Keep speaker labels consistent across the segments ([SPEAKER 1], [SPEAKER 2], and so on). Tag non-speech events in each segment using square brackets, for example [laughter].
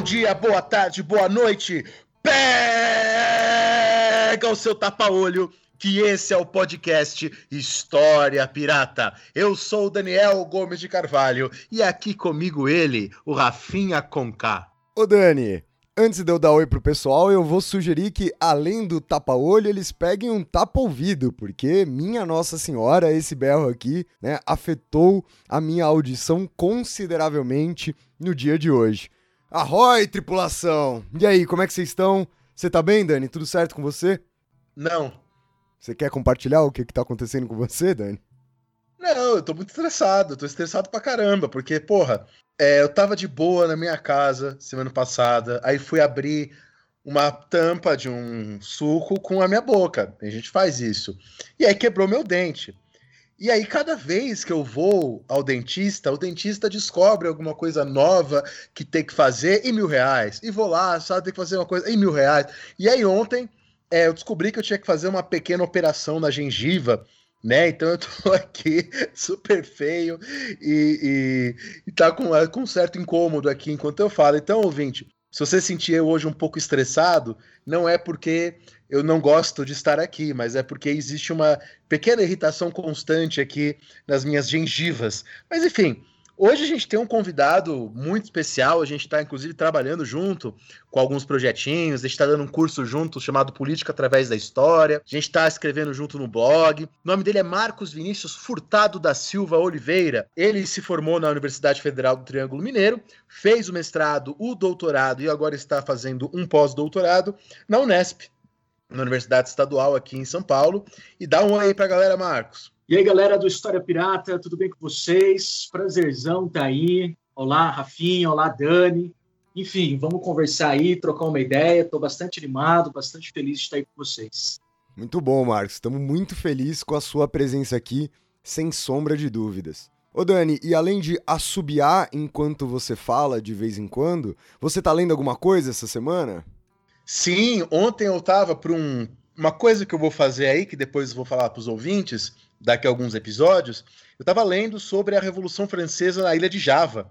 [SPEAKER 1] Bom dia, boa tarde, boa noite. Pega o seu tapa-olho, que esse é o podcast História Pirata. Eu sou o Daniel Gomes de Carvalho e aqui comigo ele, o Rafinha Conká.
[SPEAKER 2] Ô Dani, antes de eu dar oi pro pessoal, eu vou sugerir que, além do tapa-olho, eles peguem um tapa-ouvido, porque, minha Nossa Senhora, esse berro aqui, né, afetou a minha audição consideravelmente no dia de hoje. Arroi, tripulação! E aí, como é que vocês estão? Você tá bem, Dani? Tudo certo com você?
[SPEAKER 1] Não,
[SPEAKER 2] Você quer compartilhar o que, que tá acontecendo com você, Dani?
[SPEAKER 1] não, eu tô muito estressado, eu tô estressado pra caramba, porque, porra, é, eu tava de boa na minha casa semana passada, aí fui abrir uma tampa de um suco com a minha boca. A gente faz isso. E aí quebrou meu dente. E aí, cada vez que eu vou ao dentista, o dentista descobre alguma coisa nova que tem que fazer e mil reais. E vou lá, sabe, tem que fazer uma coisa e mil reais. E aí, ontem, é, eu descobri que eu tinha que fazer uma pequena operação na gengiva, né? Então eu tô [laughs] aqui super feio e, e, e tá com, com um certo incômodo aqui enquanto eu falo. Então, ouvinte, se você sentir hoje um pouco estressado, não é porque eu não gosto de estar aqui, mas é porque existe uma pequena irritação constante aqui nas minhas gengivas. Mas enfim, hoje a gente tem um convidado muito especial, a gente está inclusive trabalhando junto com alguns projetinhos, a gente está dando um curso junto chamado Política através da História, a gente está escrevendo junto no blog. O nome dele é Marcos Vinícius Furtado da Silva Oliveira. Ele se formou na Universidade Federal do Triângulo Mineiro, fez o mestrado, o doutorado e agora está fazendo um pós-doutorado na Unesp, na Universidade Estadual aqui em São Paulo. E dá um oi aí pra galera, Marcos.
[SPEAKER 3] E aí, galera do História Pirata, tudo bem com vocês? Prazerzão tá aí. Olá, Rafinha, olá, Dani. Enfim, vamos conversar aí, trocar uma ideia. Estou bastante animado, bastante feliz de estar aí com vocês.
[SPEAKER 2] Muito bom, Marcos. Estamos muito felizes com a sua presença aqui, sem sombra de dúvidas. Ô Dani, e além de assobiar enquanto você fala de vez em quando, você tá lendo alguma coisa essa semana?
[SPEAKER 1] Sim, ontem eu tava para um, uma coisa que eu vou fazer aí, que depois vou falar para os ouvintes, daqui a alguns episódios. Eu tava lendo sobre a Revolução Francesa na ilha de Java.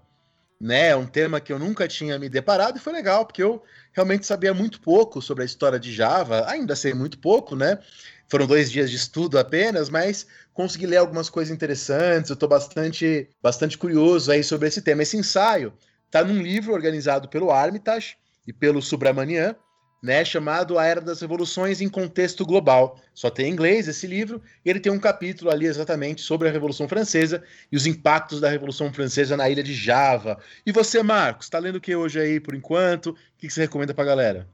[SPEAKER 1] Né, um tema que eu nunca tinha me deparado e foi legal, porque eu realmente sabia muito pouco sobre a história de Java, ainda sei muito pouco, né? Foram dois dias de estudo apenas, mas consegui ler algumas coisas interessantes. Eu estou bastante, bastante curioso aí sobre esse tema. Esse ensaio está num livro organizado pelo Armitage e pelo Subramanian, né, chamado A Era das Revoluções em Contexto Global. Só tem em inglês esse livro, e ele tem um capítulo ali exatamente sobre a Revolução Francesa e os impactos da Revolução Francesa na ilha de Java. E você, Marcos, está lendo o que hoje aí por enquanto? O que, você recomenda para a galera?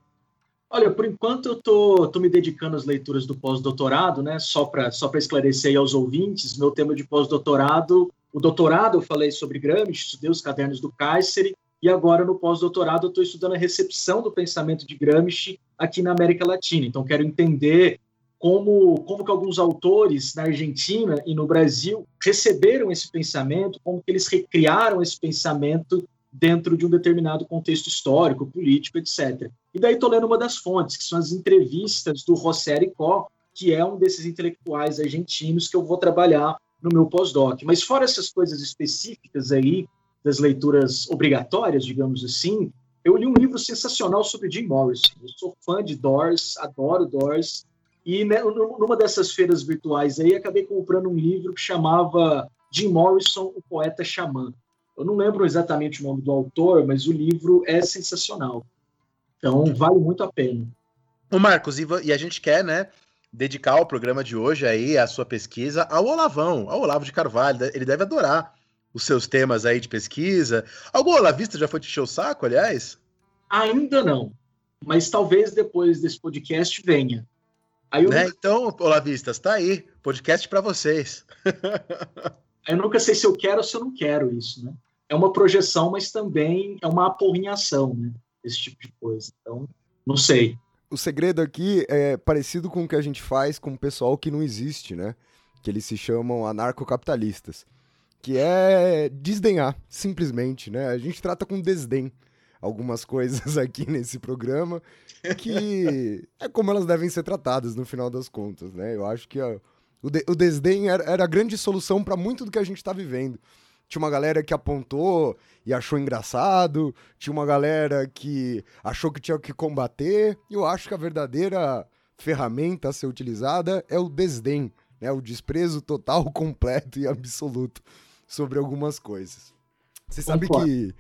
[SPEAKER 3] Olha, por enquanto eu tô, tô me dedicando às leituras do pós-doutorado, né? Só para só esclarecer aí aos ouvintes, meu tema de pós-doutorado, o doutorado eu falei sobre Gramsci, estudei os cadernos do Cáceres, e agora no pós-doutorado eu estou estudando a recepção do pensamento de Gramsci aqui na América Latina. Então quero entender como, como que alguns autores na Argentina e no Brasil receberam esse pensamento, como que eles recriaram esse pensamento dentro de um determinado contexto histórico, político, etc. E daí estou lendo uma das fontes, que são as entrevistas do José Aricó, que é um desses intelectuais argentinos que eu vou trabalhar no meu pós-doc. Mas fora essas coisas específicas aí, das leituras obrigatórias, digamos assim, eu li um livro sensacional sobre Jim Morrison. Eu sou fã de Doors, adoro Doors, e né, numa dessas feiras virtuais aí, acabei comprando um livro que chamava Jim Morrison, o Poeta Xamã. Eu não lembro exatamente o nome do autor, mas o livro é sensacional. Então, vale muito a pena.
[SPEAKER 1] O Marcos, e a gente quer, né, dedicar o programa de hoje aí, a sua pesquisa, ao Olavão, ao Olavo de Carvalho. Ele deve adorar os seus temas aí de pesquisa. Algum olavista já foi te encher o saco, aliás?
[SPEAKER 3] Ainda não, mas talvez depois desse podcast venha.
[SPEAKER 1] Aí né? Então, olavistas, tá aí, podcast para vocês. [laughs]
[SPEAKER 3] eu nunca sei se eu quero ou se eu não quero isso, né? é uma projeção, mas também é uma aporrinhação, né? Esse tipo de coisa. Então, não sei.
[SPEAKER 2] O segredo aqui é parecido com o que a gente faz com o pessoal que não existe, né? Que eles se chamam anarcocapitalistas. Que é desdenhar, simplesmente, né? A gente trata com desdém algumas [laughs] coisas aqui nesse programa que [laughs] é como elas devem ser tratadas no final das contas, né? Eu acho que a, o, de, o desdém era, era a grande solução para muito do que a gente está vivendo. Tinha uma galera que apontou e achou engraçado, tinha uma galera que achou que tinha que combater. E eu acho que a verdadeira ferramenta a ser utilizada é o desdém, né? O desprezo total, [laughs] completo e absoluto sobre algumas coisas. Você sabe que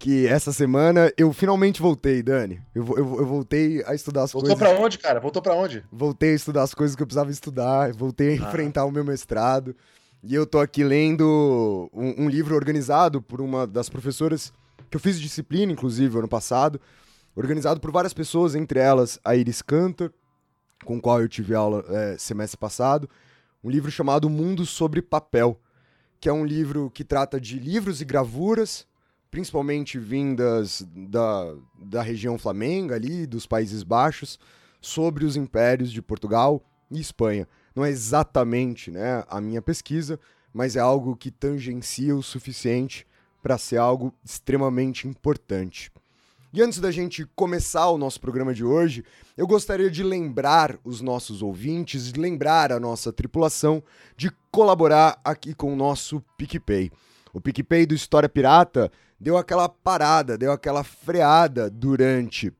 [SPEAKER 2] que essa semana eu finalmente voltei, Dani. Eu, eu, eu voltei a estudar as
[SPEAKER 1] Voltou
[SPEAKER 2] coisas.
[SPEAKER 1] Voltou pra onde, cara? Voltou pra onde?
[SPEAKER 2] Voltei a estudar as coisas que eu precisava estudar, voltei a ah. enfrentar o meu mestrado. E eu tô aqui lendo um, um, livro organizado por uma das professoras que eu fiz disciplina, inclusive, ano passado. Organizado por várias pessoas, entre elas a Iris Cantor, com qual eu tive aula é, semestre passado. Um livro chamado Mundo sobre Papel, que é um livro que trata de livros e gravuras principalmente vindas da, da região flamenga ali, dos Países Baixos, sobre os impérios de Portugal e Espanha. Não é exatamente né, a minha pesquisa, mas é algo que tangencia o suficiente para ser algo extremamente importante. E antes da gente começar o nosso programa de hoje, eu gostaria de lembrar os nossos ouvintes, de lembrar a nossa tripulação de colaborar aqui com o nosso PicPay. O PicPay do História Pirata deu aquela parada, deu aquela freada durante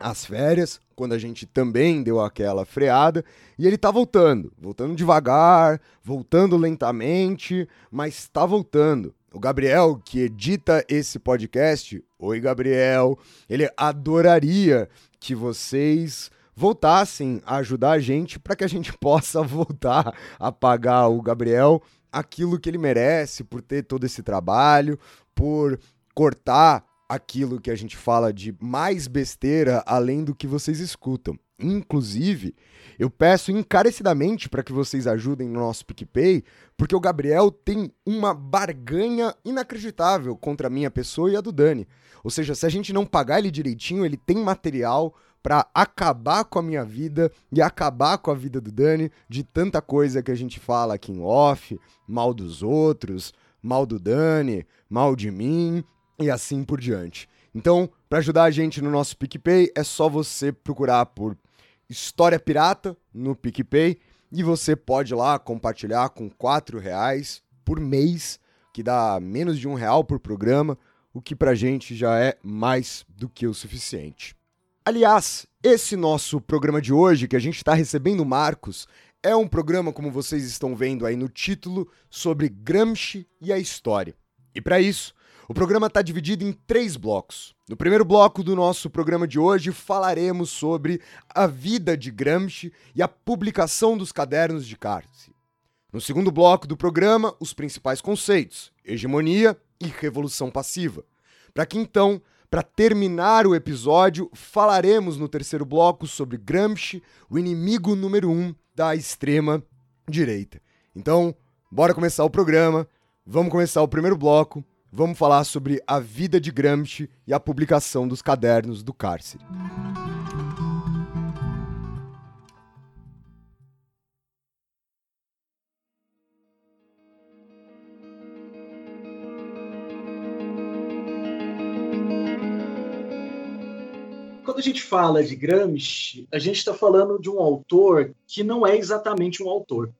[SPEAKER 2] as férias, quando a gente também deu aquela freada, e ele tá voltando, voltando devagar, voltando lentamente, mas tá voltando. O Gabriel, que edita esse podcast, oi Gabriel, ele adoraria que vocês voltassem a ajudar a gente para que a gente [laughs] possa voltar a pagar o Gabriel aquilo que ele merece por ter todo esse trabalho, por cortar aquilo que a gente fala de mais besteira além do que vocês escutam. Inclusive, eu peço encarecidamente para que vocês ajudem no nosso PicPay, porque o Gabriel tem uma barganha inacreditável contra a minha pessoa e a do Dani. Ou seja, se a gente não pagar ele direitinho, ele tem material para acabar com a minha vida e acabar com a vida do Dani, de tanta coisa que a gente fala aqui em off, mal dos outros, mal do Dani, mal de mim e assim por diante. Então, para ajudar a gente no nosso PicPay, é só você procurar por História Pirata no PicPay e você pode lá compartilhar com quatro reais por mês, que dá menos de um real por programa, o que pra gente já é mais do que o suficiente. Aliás, esse nosso programa de hoje, que a gente está recebendo Marcos, é um programa, como vocês estão vendo aí no título, sobre Gramsci e a história. E para isso, o programa está dividido em três blocos. No primeiro bloco do nosso programa de hoje, falaremos sobre a vida de Gramsci e a publicação dos cadernos de Cárcere. No segundo bloco do programa, os principais conceitos: hegemonia e revolução passiva. Para que então, para terminar o episódio, falaremos no terceiro bloco sobre Gramsci, o inimigo número um da extrema direita. Então, bora começar o programa. Vamos começar o primeiro bloco vamos falar sobre a vida de Gramsci e a publicação dos cadernos do cárcere.
[SPEAKER 3] Quando a gente fala de Gramsci, a gente está falando de um autor que não é exatamente um autor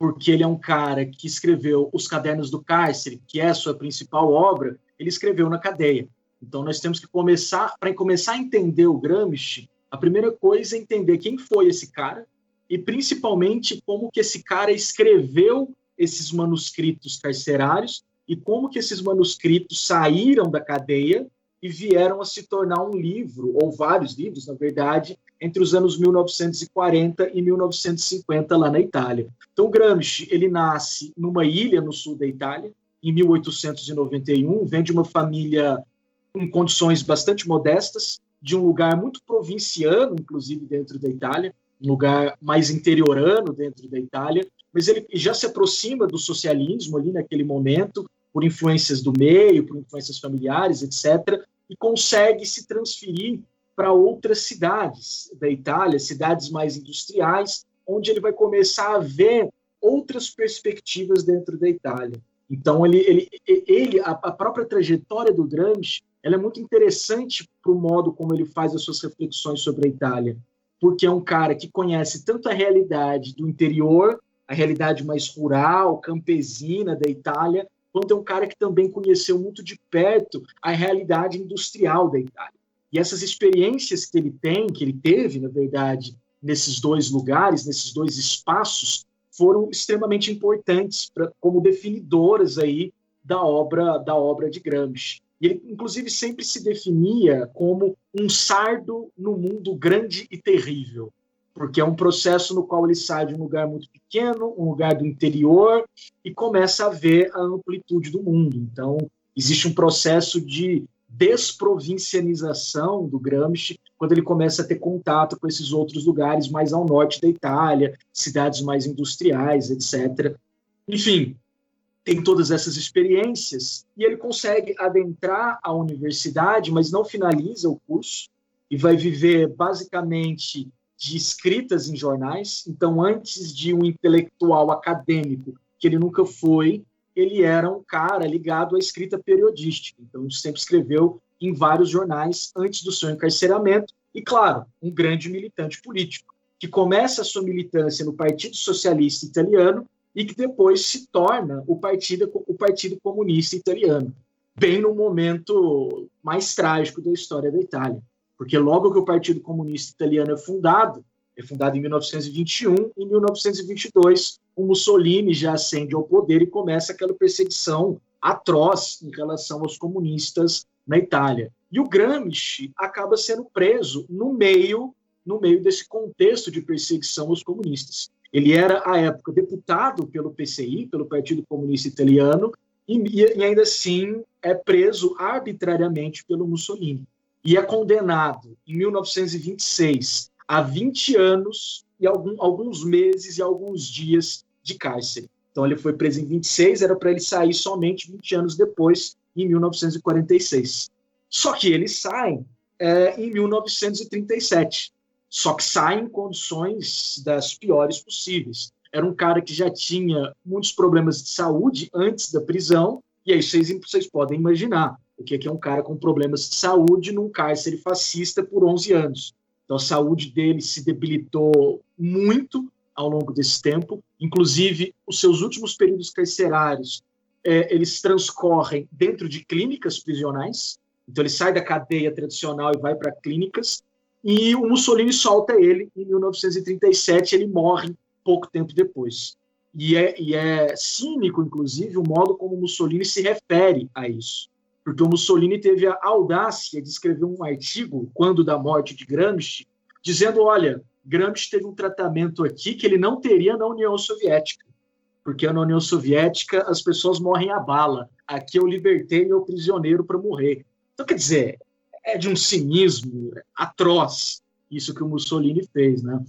[SPEAKER 3] porque ele é um cara que escreveu Os Cadernos do Cárcere, que é a sua principal obra, ele escreveu na cadeia. Então nós temos que começar, para começar a entender o Gramsci, a primeira coisa é entender quem foi esse cara e principalmente como que esse cara escreveu esses manuscritos carcerários e como que esses manuscritos saíram da cadeia e vieram a se tornar um livro, ou vários livros, na verdade, entre os anos 1940 e 1950 lá na Itália. Então, Gramsci, ele nasce numa ilha no sul da Itália, em 1891, vem de uma família com condições bastante modestas, de um lugar muito provinciano, inclusive dentro da Itália, um lugar mais interiorano dentro da Itália, mas ele já se aproxima do socialismo ali naquele momento, por influências do meio, por influências familiares, etc., e consegue se transferir para outras cidades da Itália, cidades mais industriais, onde ele vai começar a ver outras perspectivas dentro da Itália. Então, ele, ele, ele a, própria trajetória do Gramsci ela é muito interessante para o modo como ele faz as suas reflexões sobre a Itália, porque é um cara que conhece tanto a realidade do interior, a realidade mais rural, campesina da Itália, quanto é um cara que também conheceu muito de perto a realidade industrial da Itália. E essas experiências que ele tem, que ele teve, na verdade, nesses dois lugares, nesses dois espaços, foram extremamente importantes pra, como definidoras aí da obra da obra de Gramsci. E ele, inclusive, sempre se definia como um sardo no mundo grande e terrível, porque é um processo no qual ele sai de um lugar muito pequeno, um lugar do interior, e começa a ver a amplitude do mundo. Então, existe um processo de desprovincianização do Gramsci quando ele começa a ter contato com esses outros lugares mais ao norte da Itália, cidades mais industriais, etc. Enfim, tem todas essas experiências e ele consegue adentrar a universidade, mas não finaliza o curso e vai viver basicamente de escritas em jornais. Então, antes de um intelectual acadêmico, que ele nunca foi, ele era um cara ligado à escrita periodística. Então, sempre escreveu em vários jornais antes do seu encarceramento. E, claro, um grande militante político, que começa a sua militância no Partido Socialista Italiano e que depois se torna o Partido, o partido Comunista Italiano, bem no momento mais trágico da história da Itália. Porque logo que o Partido Comunista Italiano é fundado, é fundado em 1921, em 1922, o Mussolini já ascende ao poder e começa aquela perseguição atroz em relação aos comunistas na Itália. E o Gramsci acaba sendo preso no meio no meio desse contexto de perseguição aos comunistas. Ele era, à época, deputado pelo PCI, pelo Partido Comunista Italiano, e, e ainda assim é preso arbitrariamente pelo Mussolini. E é condenado, em 1926, a 20 anos e algum, alguns meses e alguns dias de cárcere. Então ele foi preso em 26, era para ele sair somente 20 anos depois, em 1946. Só que ele sai é, em 1937. Só que sai em condições das piores possíveis. Era um cara que já tinha muitos problemas de saúde antes da prisão, e aí vocês, vocês podem imaginar o que é um cara com problemas de saúde num cárcere fascista por 11 anos. Então a saúde dele se debilitou muito ao longo desse tempo, inclusive os seus últimos períodos carcerários, é, eles transcorrem dentro de clínicas prisionais, então ele sai da cadeia tradicional e vai para clínicas, e o Mussolini solta ele em 1937, ele morre pouco tempo depois. E é, e é cínico, inclusive, o modo como Mussolini se refere a isso. Porque o Mussolini teve a audácia de escrever um artigo, quando da morte de Gramsci, dizendo: olha, Gramsci teve um tratamento aqui que ele não teria na União Soviética. Porque na União Soviética as pessoas morrem a bala. Aqui eu libertei meu prisioneiro para morrer. Então, quer dizer, é de um cinismo atroz isso que o Mussolini fez, né?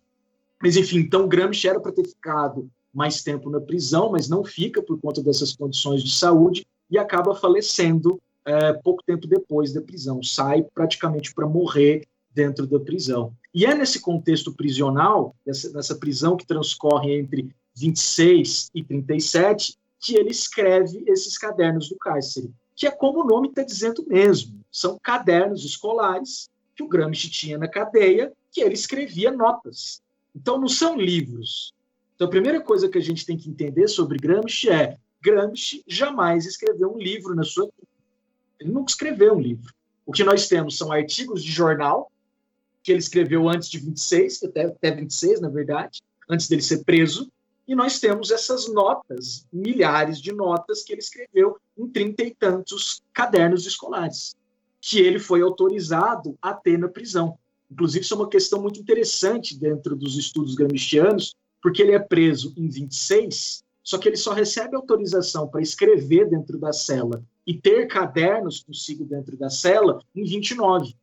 [SPEAKER 3] Mas, enfim, então Gramsci era para ter ficado mais tempo na prisão, mas não fica por conta dessas condições de saúde e acaba falecendo é, pouco tempo depois da prisão. Sai praticamente para morrer dentro da prisão. E é nesse contexto prisional, nessa, nessa prisão que transcorre entre 26 e 37, que ele escreve esses cadernos do cárcere, que é como o nome está dizendo mesmo. São cadernos escolares que o Gramsci tinha na cadeia, que ele escrevia notas. Então, não são livros. Então, a primeira coisa que a gente tem que entender sobre Gramsci é Gramsci jamais escreveu um livro na sua vida. Ele nunca escreveu um livro. O que nós temos são artigos de jornal, que ele escreveu antes de 26, até, até 26, na verdade, antes dele ser preso, e nós temos essas notas, milhares de notas que ele escreveu em trinta e tantos cadernos escolares, que ele foi autorizado a ter na prisão. Inclusive, isso é uma questão muito interessante dentro dos estudos gramscianos, porque ele é preso em 26, só que ele só recebe autorização para escrever dentro da cela e ter cadernos consigo dentro da cela em 29.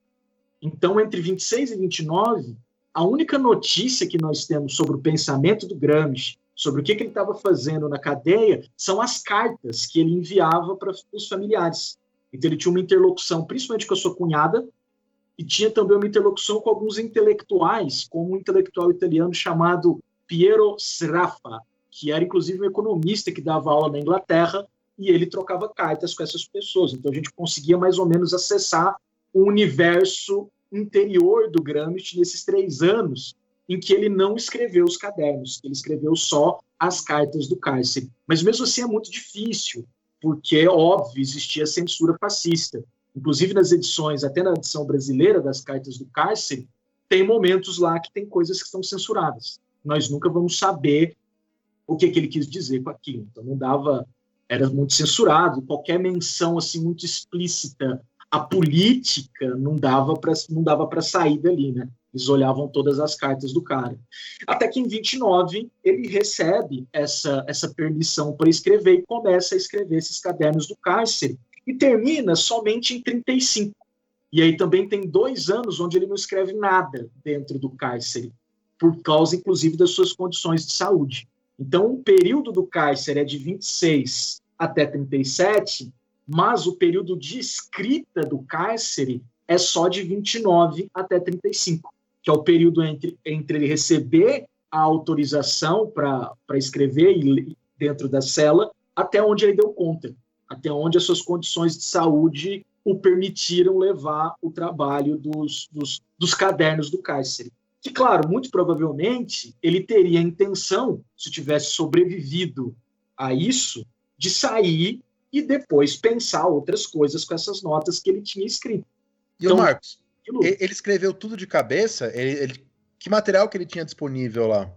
[SPEAKER 3] Então, entre 26 e 29, a única notícia que nós temos sobre o pensamento do Gramsci, sobre o que, que ele estava fazendo na cadeia são as cartas que ele enviava para os familiares. Então ele tinha uma interlocução, principalmente com a sua cunhada, e tinha também uma interlocução com alguns intelectuais, como um intelectual italiano chamado Piero Sraffa, que era inclusive um economista que dava aula na Inglaterra, e ele trocava cartas com essas pessoas. Então a gente conseguia mais ou menos acessar o universo interior do Gramsci nesses três anos em que ele não escreveu os cadernos, ele escreveu só as cartas do cárcere. Mas mesmo assim é muito difícil, porque, óbvio, existia censura fascista. Inclusive nas edições, até na edição brasileira das cartas do cárcere, tem momentos lá que tem coisas que estão censuradas. Nós nunca vamos saber o que, que ele quis dizer com aquilo. Então não dava, era muito censurado. Qualquer menção assim muito explícita à política não dava para não dava para sair dali, né? Eles olhavam todas as cartas do cara. Até que em 29 ele recebe essa, essa permissão para escrever e começa a escrever esses cadernos do cárcere. E termina somente em 35. E aí também tem dois anos onde ele não escreve nada dentro do cárcere, por causa, inclusive, das suas condições de saúde. Então, o período do cárcere é de 26 até 37, mas o período de escrita do cárcere é só de 29 até 35 que é o período entre, entre ele receber a autorização para escrever dentro da cela, até onde ele deu conta, até onde as suas condições de saúde o permitiram levar o trabalho dos, dos, dos cadernos do cárcere. Que, claro, muito provavelmente ele teria a intenção, se tivesse sobrevivido a isso, de sair e depois pensar outras coisas com essas notas que ele tinha escrito.
[SPEAKER 1] E então, o Marcos, ele escreveu tudo de cabeça? Ele, ele, que material que ele tinha disponível lá?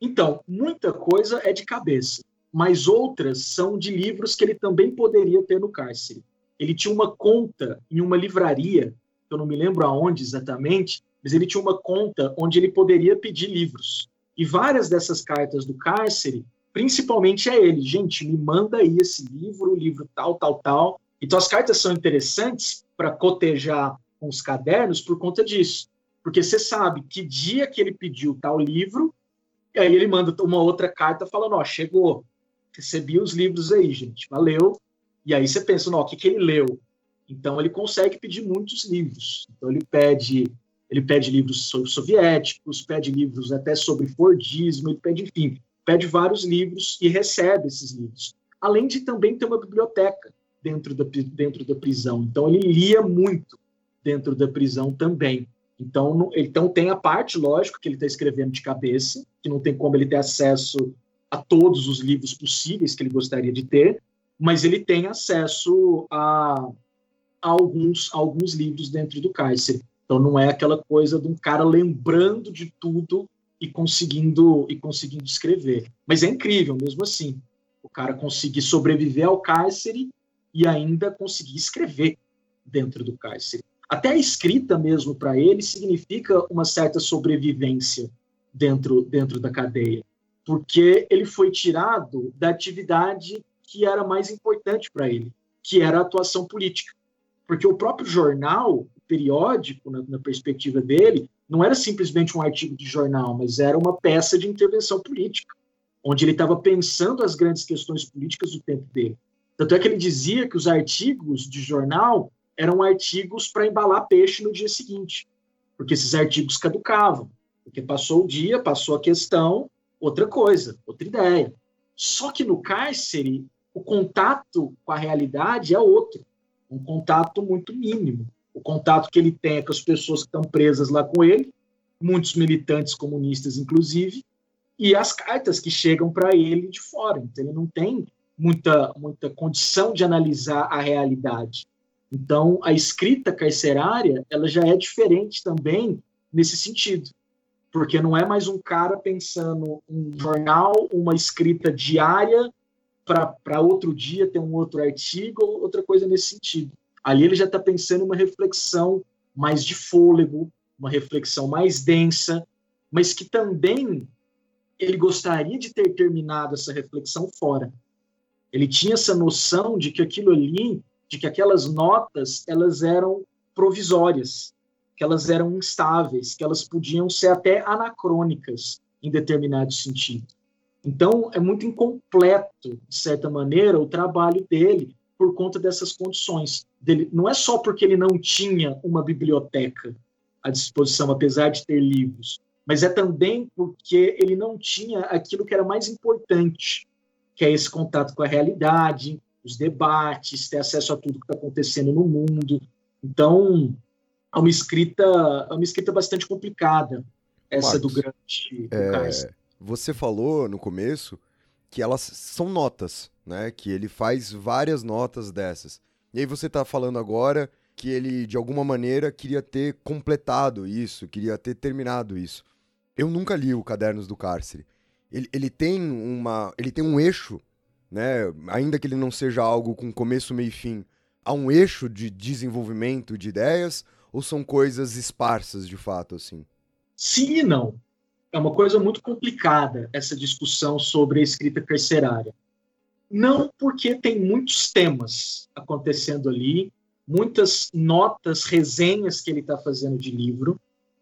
[SPEAKER 3] Então, muita coisa é de cabeça, mas outras são de livros que ele também poderia ter no cárcere. Ele tinha uma conta em uma livraria, eu não me lembro aonde exatamente, mas ele tinha uma conta onde ele poderia pedir livros. E várias dessas cartas do cárcere, principalmente é ele, gente, me manda aí esse livro, o livro tal, tal, tal. Então as cartas são interessantes para cotejar com os cadernos por conta disso. Porque você sabe que dia que ele pediu tal livro, e aí ele manda uma outra carta falando, ó, chegou, recebi os livros aí, gente, valeu. E aí você pensa, ó, o que, que ele leu? Então ele consegue pedir muitos livros. Então ele pede, ele pede livros sobre soviéticos, pede livros até sobre Fordismo, ele pede, enfim, pede vários livros e recebe esses livros. Além de também ter uma biblioteca dentro da, dentro da prisão. Então ele lia muito dentro da prisão também. Então, não, então tem a parte, lógico, que ele está escrevendo de cabeça, que não tem como ele ter acesso a todos os livros possíveis que ele gostaria de ter, mas ele tem acesso a, a alguns, a alguns livros dentro do cárcere. Então não é aquela coisa de um cara lembrando de tudo e conseguindo e conseguindo escrever. Mas é incrível mesmo assim. O cara conseguir sobreviver ao cárcere e ainda conseguir escrever dentro do cárcere. Até a escrita mesmo para ele significa uma certa sobrevivência dentro, dentro da cadeia, porque ele foi tirado da atividade que era mais importante para ele, que era a atuação política. Porque o próprio jornal, periódico, na, na perspectiva dele, não era simplesmente um artigo de jornal, mas era uma peça de intervenção política, onde ele estava pensando as grandes questões políticas do tempo dele. Tanto é que ele dizia que os artigos de jornal eram artigos para embalar peixe no dia seguinte, porque esses artigos caducavam, porque passou o dia, passou a questão, outra coisa, outra ideia. Só que no cárcere, o contato com a realidade é outro, um contato muito mínimo. O contato que ele tem é com as pessoas que estão presas lá com ele, muitos militantes comunistas, inclusive, e as cartas que chegam para ele de fora. Então, ele não tem muita, muita condição de analisar a realidade. Então, a escrita carcerária, ela já é diferente também nesse sentido, porque não é mais um cara pensando um jornal, uma escrita diária para outro dia ter um outro artigo ou outra coisa nesse sentido. Ali ele já está pensando uma reflexão mais de fôlego, uma reflexão mais densa, mas que também ele gostaria de ter terminado essa reflexão fora. Ele tinha essa noção de que aquilo ali de que aquelas notas elas eram provisórias, que elas eram instáveis, que elas podiam ser até anacrônicas em determinado sentido. Então, é muito incompleto, de certa maneira, o trabalho dele por conta dessas condições. Dele, não é só porque ele não tinha uma biblioteca à disposição, apesar de ter livros, mas é também porque ele não tinha aquilo que era mais importante, que é esse contato com a realidade, os debates, ter acesso a tudo que está acontecendo no mundo. Então, é uma escrita, é uma escrita bastante complicada, essa
[SPEAKER 2] Marcos,
[SPEAKER 3] do Gramsci. do
[SPEAKER 2] É, você falou no começo que elas são notas, né? Que ele faz várias notas dessas. E aí você tá falando agora que ele, de alguma maneira, queria ter completado isso, queria ter terminado isso. Eu nunca li o Cadernos do Cárcere. Ele, ele tem uma. Ele tem um eixo, né? Ainda que ele não seja algo com começo, meio e fim, há um eixo de desenvolvimento de ideias, ou são coisas esparsas de fato, assim?
[SPEAKER 3] Sim e não. É uma coisa muito complicada essa discussão sobre a escrita carcerária. Não porque tem muitos temas acontecendo ali, muitas notas, resenhas que ele está fazendo de livro,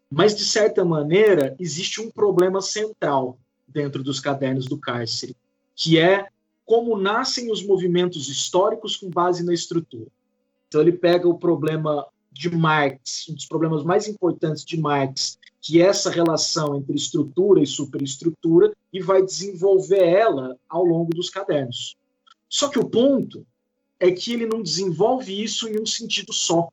[SPEAKER 3] mas de certa maneira existe um problema central dentro dos cadernos do cárcere, que é como nascem os movimentos históricos com base na estrutura. Então ele pega o problema de Marx, um dos problemas mais importantes de Marx, que essa relação entre estrutura e superestrutura, e vai desenvolver ela ao longo dos cadernos. Só que o ponto é que ele não desenvolve isso em um sentido só.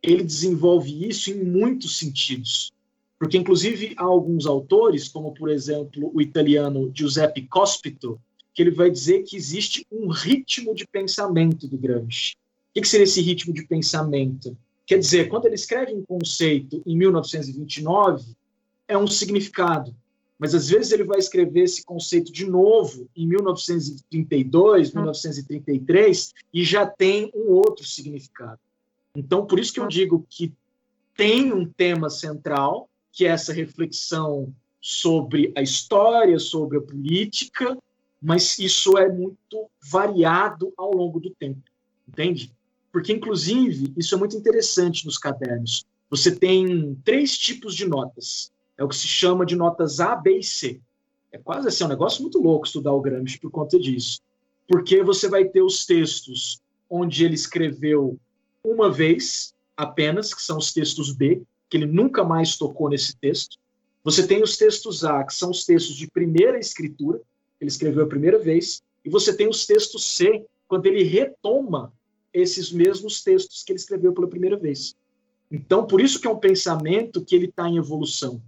[SPEAKER 3] Ele desenvolve isso em muitos sentidos. Porque, inclusive, há alguns autores, como, por exemplo, o italiano Giuseppe Cospito, que ele vai dizer que existe um ritmo de pensamento do Gramsci. O que seria esse ritmo de pensamento? Quer dizer, quando ele escreve um conceito em 1929, é um significado. Mas às vezes ele vai escrever esse conceito de novo em 1932, 1933 e já tem um outro significado. Então, por isso que eu digo que tem um tema central, que é essa reflexão sobre a história, sobre a política, mas isso é muito variado ao longo do tempo, entende? Porque, inclusive, isso é muito interessante nos cadernos. Você tem três tipos de notas. É o que se chama de notas A, B e C. É quase assim, é um negócio muito louco estudar o Gramsci por conta disso. Porque você vai ter os textos onde ele escreveu uma vez apenas, que são os textos B, que ele nunca mais tocou nesse texto. Você tem os textos A, que são os textos de primeira escritura, que ele escreveu a primeira vez, e você tem os textos C, quando ele retoma esses mesmos textos que ele escreveu pela primeira vez. Então, por isso que é um pensamento que ele está em evolução.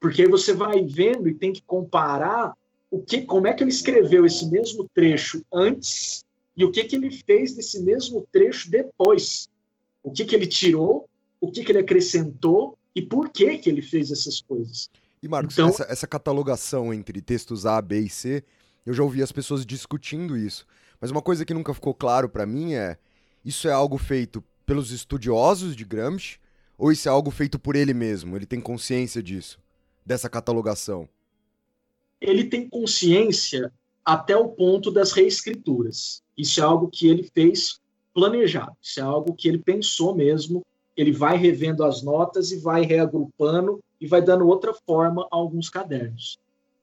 [SPEAKER 3] Porque aí você vai vendo e tem que comparar o que, como é que ele escreveu esse mesmo trecho antes e o que, que ele fez desse mesmo trecho depois. O que, que ele tirou, o que, que ele acrescentou e por que, que ele fez essas coisas.
[SPEAKER 2] E, Marcos,
[SPEAKER 3] Então-
[SPEAKER 2] essa, essa catalogação entre textos A, B e C, eu já ouvi as pessoas discutindo isso. Mas uma coisa que nunca ficou claro pra mim é: isso é algo feito pelos estudiosos de Gramsci ou isso é algo feito por ele mesmo? Ele tem consciência disso, dessa catalogação?
[SPEAKER 3] ele tem consciência até o ponto das reescrituras. Isso é algo que ele fez planejado, isso é algo que ele pensou mesmo. Ele vai revendo as notas e vai reagrupando e vai dando outra forma a alguns cadernos.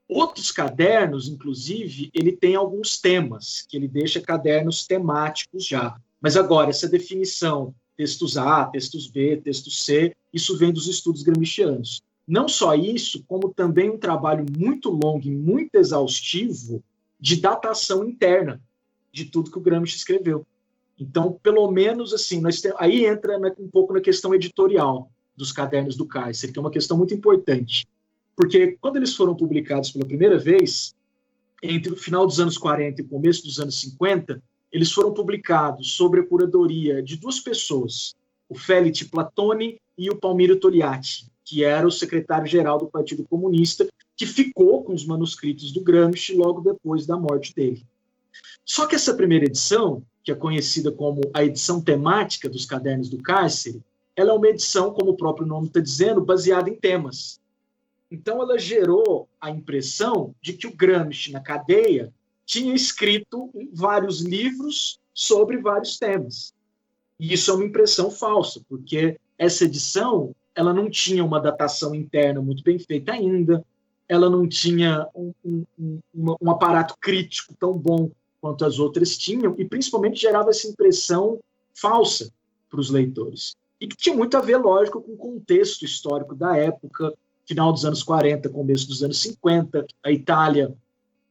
[SPEAKER 3] Outros cadernos, inclusive, ele tem alguns temas, que ele deixa cadernos temáticos já. Mas agora, essa definição, textos A, textos B, textos C, isso vem dos estudos gramscianos. Não só isso, como também um trabalho muito longo e muito exaustivo de datação interna de tudo que o Gramsci escreveu. Então, pelo menos assim, nós aí entra na- um pouco na questão editorial dos cadernos do Kaiser, que é uma questão muito importante. Porque quando eles foram publicados pela primeira vez, entre o final dos anos 40 e o começo dos anos 50, eles foram publicados sobre a curadoria de duas pessoas, o Felice Platoni e o Palmiro Togliatti, que era o secretário-geral do Partido Comunista, que ficou com os manuscritos do Gramsci logo depois da morte dele. Só que essa primeira edição, que é conhecida como a edição temática dos Cadernos do Cárcere, ela é uma edição, como o próprio nome está dizendo, baseada em temas. Então, ela gerou a impressão de que o Gramsci, na cadeia, tinha escrito vários livros sobre vários temas. E isso é uma impressão falsa, porque essa edição ela não tinha uma datação interna muito bem feita ainda, ela não tinha um, um, um, um aparato crítico tão bom quanto as outras tinham, e principalmente gerava essa impressão falsa para os leitores. E que tinha muito a ver, lógico, com o contexto histórico da época, final dos anos 40, começo dos anos 50, a Itália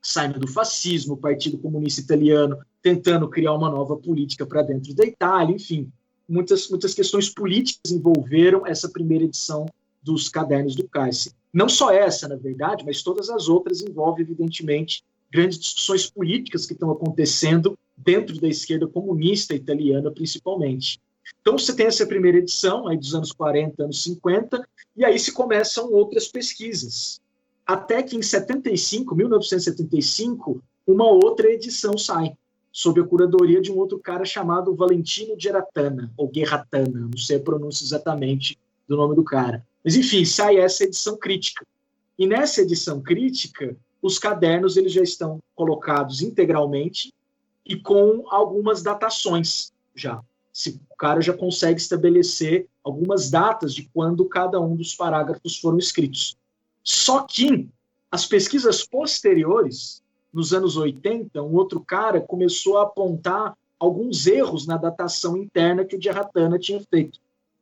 [SPEAKER 3] saindo do fascismo, o Partido Comunista Italiano tentando criar uma nova política para dentro da Itália, enfim, muitas, muitas questões políticas envolveram essa primeira edição dos Cadernos do Cáceres. Não só essa, na verdade, mas todas as outras envolvem, evidentemente, grandes discussões políticas que estão acontecendo dentro da esquerda comunista italiana, principalmente. Então, você tem essa primeira edição, aí dos anos 40, anos 50, e aí se começam outras pesquisas. Até que em 75, 1975, uma outra edição sai, sob a curadoria de um outro cara chamado Valentino Geratana, ou Guerratana, não sei a pronúncia exatamente do nome do cara. Mas, enfim, sai essa edição crítica. E nessa edição crítica, os cadernos eles já estão colocados integralmente e com algumas datações já. Se o cara já consegue estabelecer algumas datas de quando cada um dos parágrafos foram escritos. Só que as pesquisas posteriores, nos anos 80, um outro cara começou a apontar alguns erros na datação interna que o Diarratana tinha feito.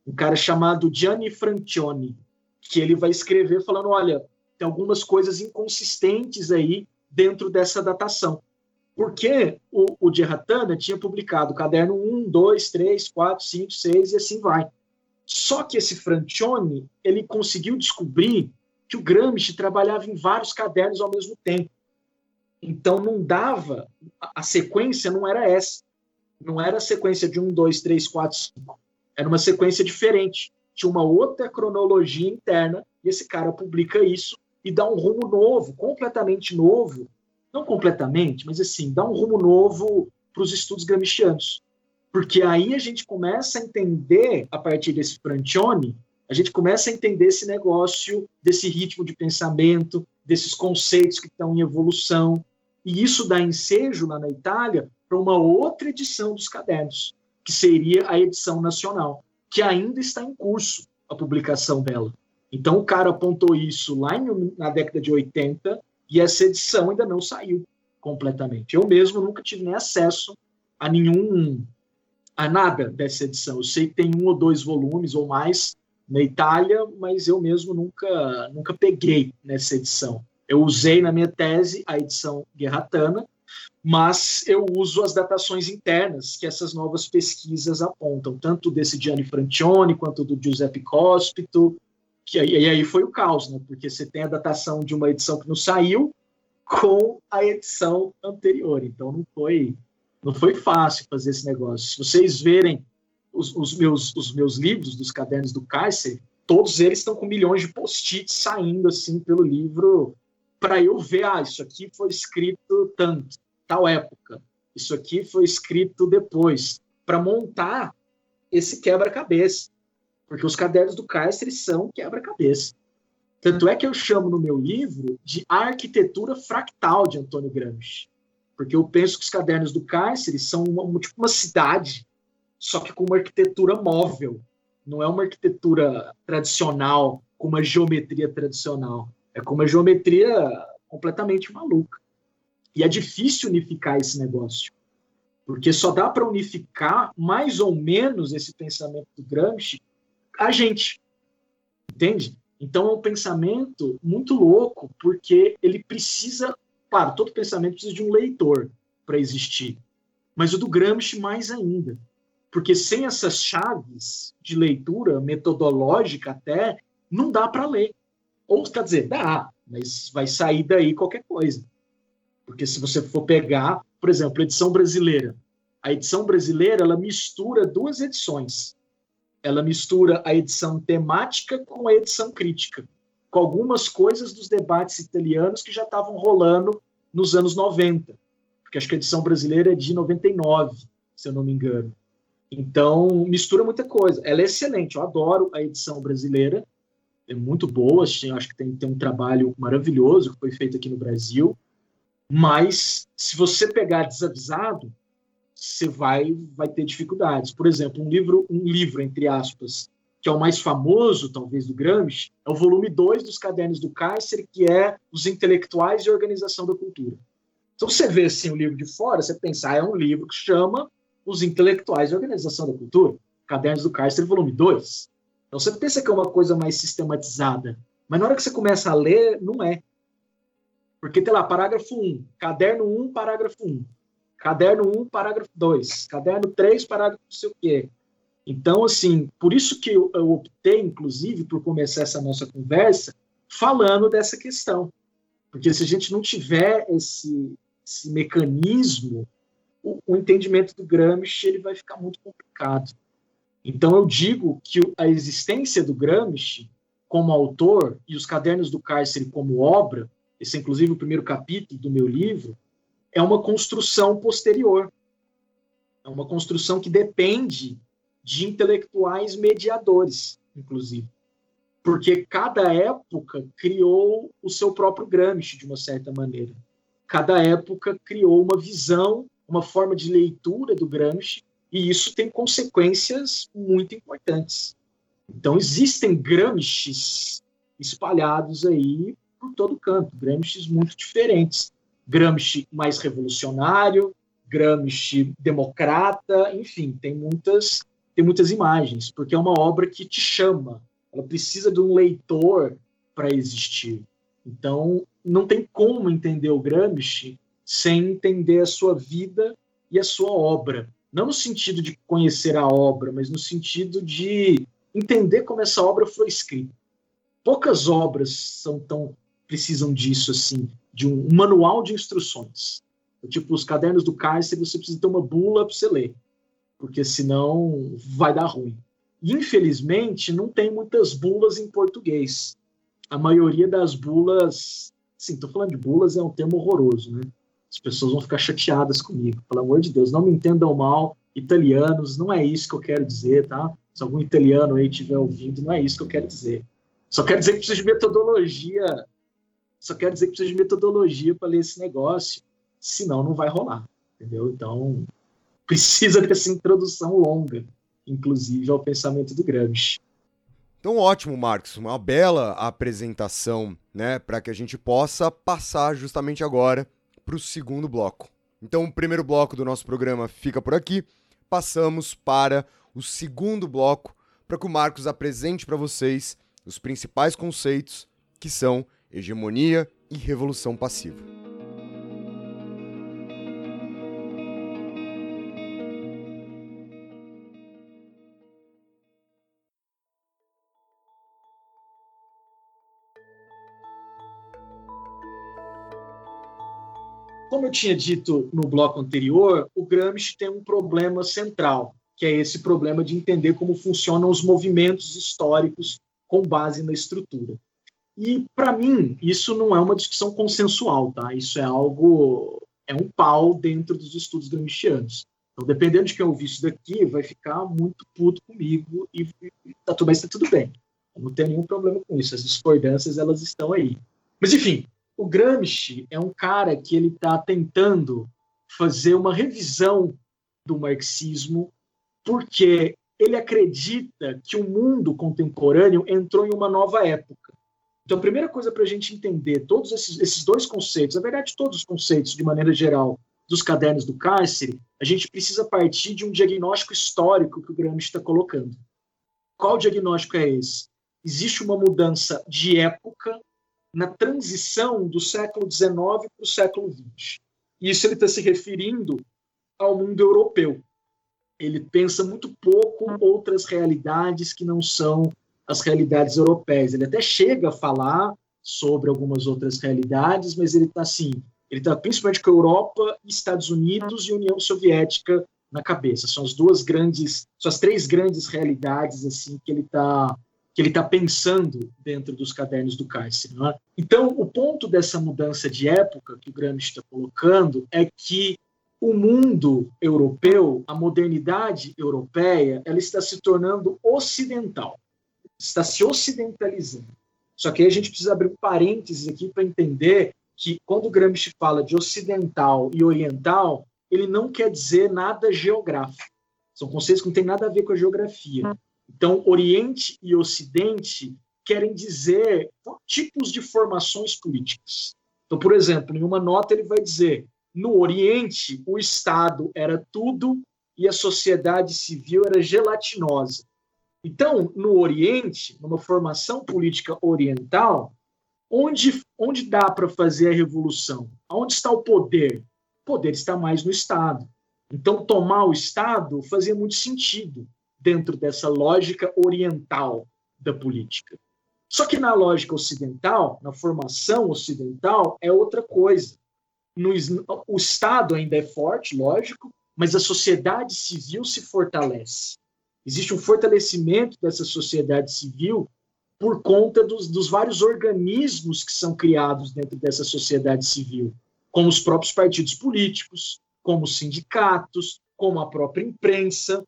[SPEAKER 3] Um cara chamado Gianni Francioni, que ele vai escrever falando, olha, tem algumas coisas inconsistentes aí dentro dessa datação. Porque o, o Gerratana tinha publicado caderno 1, 2, 3, 4, 5, 6 e assim vai. Só que esse Francione, ele conseguiu descobrir que o Gramsci trabalhava em vários cadernos ao mesmo tempo. Então não dava, a sequência não era essa. Não era a sequência de 1, 2, 3, 4, 5. Era uma sequência diferente. Tinha uma outra cronologia interna, e esse cara publica isso e dá um rumo novo, completamente novo, não completamente, mas assim, dá um rumo novo para os estudos gramscianos. Porque aí a gente começa a entender, a partir desse Francione, a gente começa a entender esse negócio, desse ritmo de pensamento, desses conceitos que estão em evolução. E isso dá ensejo lá na Itália para uma outra edição dos cadernos, que seria a edição nacional, que ainda está em curso a publicação dela. Então o cara apontou isso lá em, na década de 80 e essa edição ainda não saiu completamente. Eu mesmo nunca tive nem acesso a nenhum a nada dessa edição. Eu sei que tem um ou dois volumes ou mais na Itália, mas eu mesmo nunca nunca peguei nessa edição. Eu usei na minha tese a edição Guerratana, mas eu uso as datações internas que essas novas pesquisas apontam, tanto desse Gianni Francione quanto do Giuseppe Cospito, que, e aí foi o caos, né? Porque você tem a datação de uma edição que não saiu com a edição anterior. Então não foi não foi fácil fazer esse negócio. Se vocês verem os, os meus, os meus livros dos cadernos do Kaiser, todos eles estão com milhões de post-its saindo assim pelo livro para eu ver, ah, isso aqui foi escrito tanto, tal época. Isso aqui foi escrito depois, para montar esse quebra-cabeça porque os cadernos do Cárcere são quebra-cabeça. Tanto é que eu chamo no meu livro de arquitetura fractal de Antônio Gramsci. Porque eu penso que os cadernos do cárcere são uma, tipo uma cidade, só que com uma arquitetura móvel. Não é uma arquitetura tradicional, com uma geometria tradicional. É com uma geometria completamente maluca. E é difícil unificar esse negócio. Porque só dá para unificar mais ou menos esse pensamento do Gramsci a gente. Entende? Então é um pensamento muito louco, porque ele precisa. Claro, todo pensamento precisa de um leitor para existir. Mas o do Gramsci mais ainda. Porque sem essas chaves de leitura, metodológica até, não dá para ler. Ou, quer dizer, dá, mas vai sair daí qualquer coisa. Porque se você for pegar, por exemplo, a edição brasileira. A edição brasileira, ela mistura duas edições ela mistura a edição temática com a edição crítica, com algumas coisas dos debates italianos que já estavam rolando nos anos 90, porque acho que a edição brasileira é de 99, se eu não me engano. Então, mistura muita coisa. Ela é excelente, eu adoro a edição brasileira, é muito boa, acho que tem, tem um trabalho maravilhoso que foi feito aqui no Brasil, mas se você pegar desavisado, você vai vai ter dificuldades. Por exemplo, um livro, um livro entre aspas, que é o mais famoso, talvez, do Gramsci, é o volume 2 dos Cadernos do Cárcere, que é Os Intelectuais e Organização da Cultura. Então, você vê assim, o livro de fora, você pensa, ah, é um livro que chama Os Intelectuais e Organização da Cultura, Cadernos do Cárcere, volume 2. Então, você pensa que é uma coisa mais sistematizada, mas na hora que você começa a ler, não é. Porque tem lá, parágrafo 1, caderno 1, parágrafo 1. Caderno 1, parágrafo 2. Caderno 3, parágrafo não sei o quê. Então, assim, por isso que eu, optei, inclusive, por começar essa nossa conversa falando dessa questão. Porque se a gente não tiver esse, esse mecanismo, o, o, entendimento do Gramsci ele vai ficar muito complicado. Então, eu digo que a existência do Gramsci como autor e os cadernos do cárcere como obra esse é inclusive o primeiro capítulo do meu livro, é uma construção posterior. É uma construção que depende de intelectuais mediadores, inclusive. Porque cada época criou o seu próprio Gramsci, de uma certa maneira. Cada época criou uma visão, uma forma de leitura do Gramsci, e isso tem consequências muito importantes. Então, existem Gramscis espalhados aí por todo canto, Gramsci muito diferentes. Gramsci mais revolucionário, Gramsci democrata, enfim, tem muitas tem muitas imagens, porque é uma obra que te chama, ela precisa de um leitor para existir. Então, não tem como entender o Gramsci sem entender a sua vida e a sua obra. Não no sentido de conhecer a obra, mas no sentido de entender como essa obra foi escrita. Poucas obras são tão precisam disso, assim, de um, manual de instruções. Tipo, os cadernos do cárcere, você precisa ter uma bula para você ler, porque senão vai dar ruim. E, infelizmente, não tem muitas bulas em português. A maioria das bulas, sim, estou falando de bulas, é um termo horroroso, né? As pessoas vão ficar chateadas comigo. Pelo amor de Deus, não me entendam mal, italianos, não é isso que eu quero dizer, tá? Se algum italiano aí estiver ouvindo, não é isso que eu quero dizer. Só quero dizer que precisa de metodologia só quero dizer que precisa de metodologia para ler esse negócio, senão não vai rolar, entendeu? Então, [laughs] precisa dessa introdução longa, inclusive ao pensamento do Gramsci.
[SPEAKER 2] Então, ótimo, Marcos, uma bela apresentação, né, para que a gente possa passar justamente agora para o segundo bloco. Então, o primeiro bloco do nosso programa fica por aqui. Passamos para o segundo bloco para que o Marcos apresente para vocês os principais conceitos que são hegemonia e revolução passiva.
[SPEAKER 3] Como eu tinha dito no bloco anterior, o Gramsci tem um problema central, que é esse problema de entender como funcionam os movimentos históricos com base na estrutura. E, para mim, isso não é uma discussão consensual, tá? Isso é algo, é um pau dentro dos estudos gramscianos. Então, dependendo de quem ouvir isso daqui, vai ficar muito puto comigo e, tá tudo, mas tá tudo bem. Eu não tenho nenhum problema com isso. As discordâncias, elas estão aí. Mas, enfim, o Gramsci é um cara que ele está tentando fazer uma revisão do marxismo porque ele acredita que o mundo contemporâneo entrou em uma nova época. Então, a primeira coisa para a gente entender todos esses, esses dois conceitos, na verdade, todos os conceitos, de maneira geral, dos cadernos do cárcere, a gente precisa partir de um diagnóstico histórico que o Gramsci está colocando. Qual diagnóstico é esse? Existe uma mudança de época na transição do século XIX para o século XX. Isso ele está se referindo ao mundo europeu. Ele pensa muito pouco outras realidades que não são as realidades europeias. Ele até chega a falar sobre algumas outras realidades, mas ele está assim, ele está principalmente com a Europa, Estados Unidos e União Soviética na cabeça. São as duas grandes, são as três grandes realidades assim que ele está que ele está pensando dentro dos cadernos do cárcere. É? Então, o ponto dessa mudança de época que o Gramsci está colocando é que o mundo europeu, a modernidade europeia, ela está se tornando ocidental está se ocidentalizando. Só que aí a gente precisa abrir um parênteses aqui para entender que quando Gramsci fala de ocidental e oriental, ele não quer dizer nada geográfico. São conceitos que não têm nada a ver com a geografia. Então, Oriente e Ocidente querem dizer tipos de formações políticas. Então, por exemplo, em uma nota ele vai dizer: no Oriente, o Estado era tudo e a sociedade civil era gelatinosa. Então, no Oriente, numa formação política oriental, onde, onde dá para fazer a revolução? Onde está o poder? O poder está mais no Estado. Então, tomar o Estado fazia muito sentido dentro dessa lógica oriental da política. Só que na lógica ocidental, na formação ocidental, é outra coisa. No, o Estado ainda é forte, lógico, mas a sociedade civil se fortalece. Existe um fortalecimento dessa sociedade civil por conta dos, dos vários organismos que são criados dentro dessa sociedade civil, como os próprios partidos políticos, como os sindicatos, como a própria imprensa.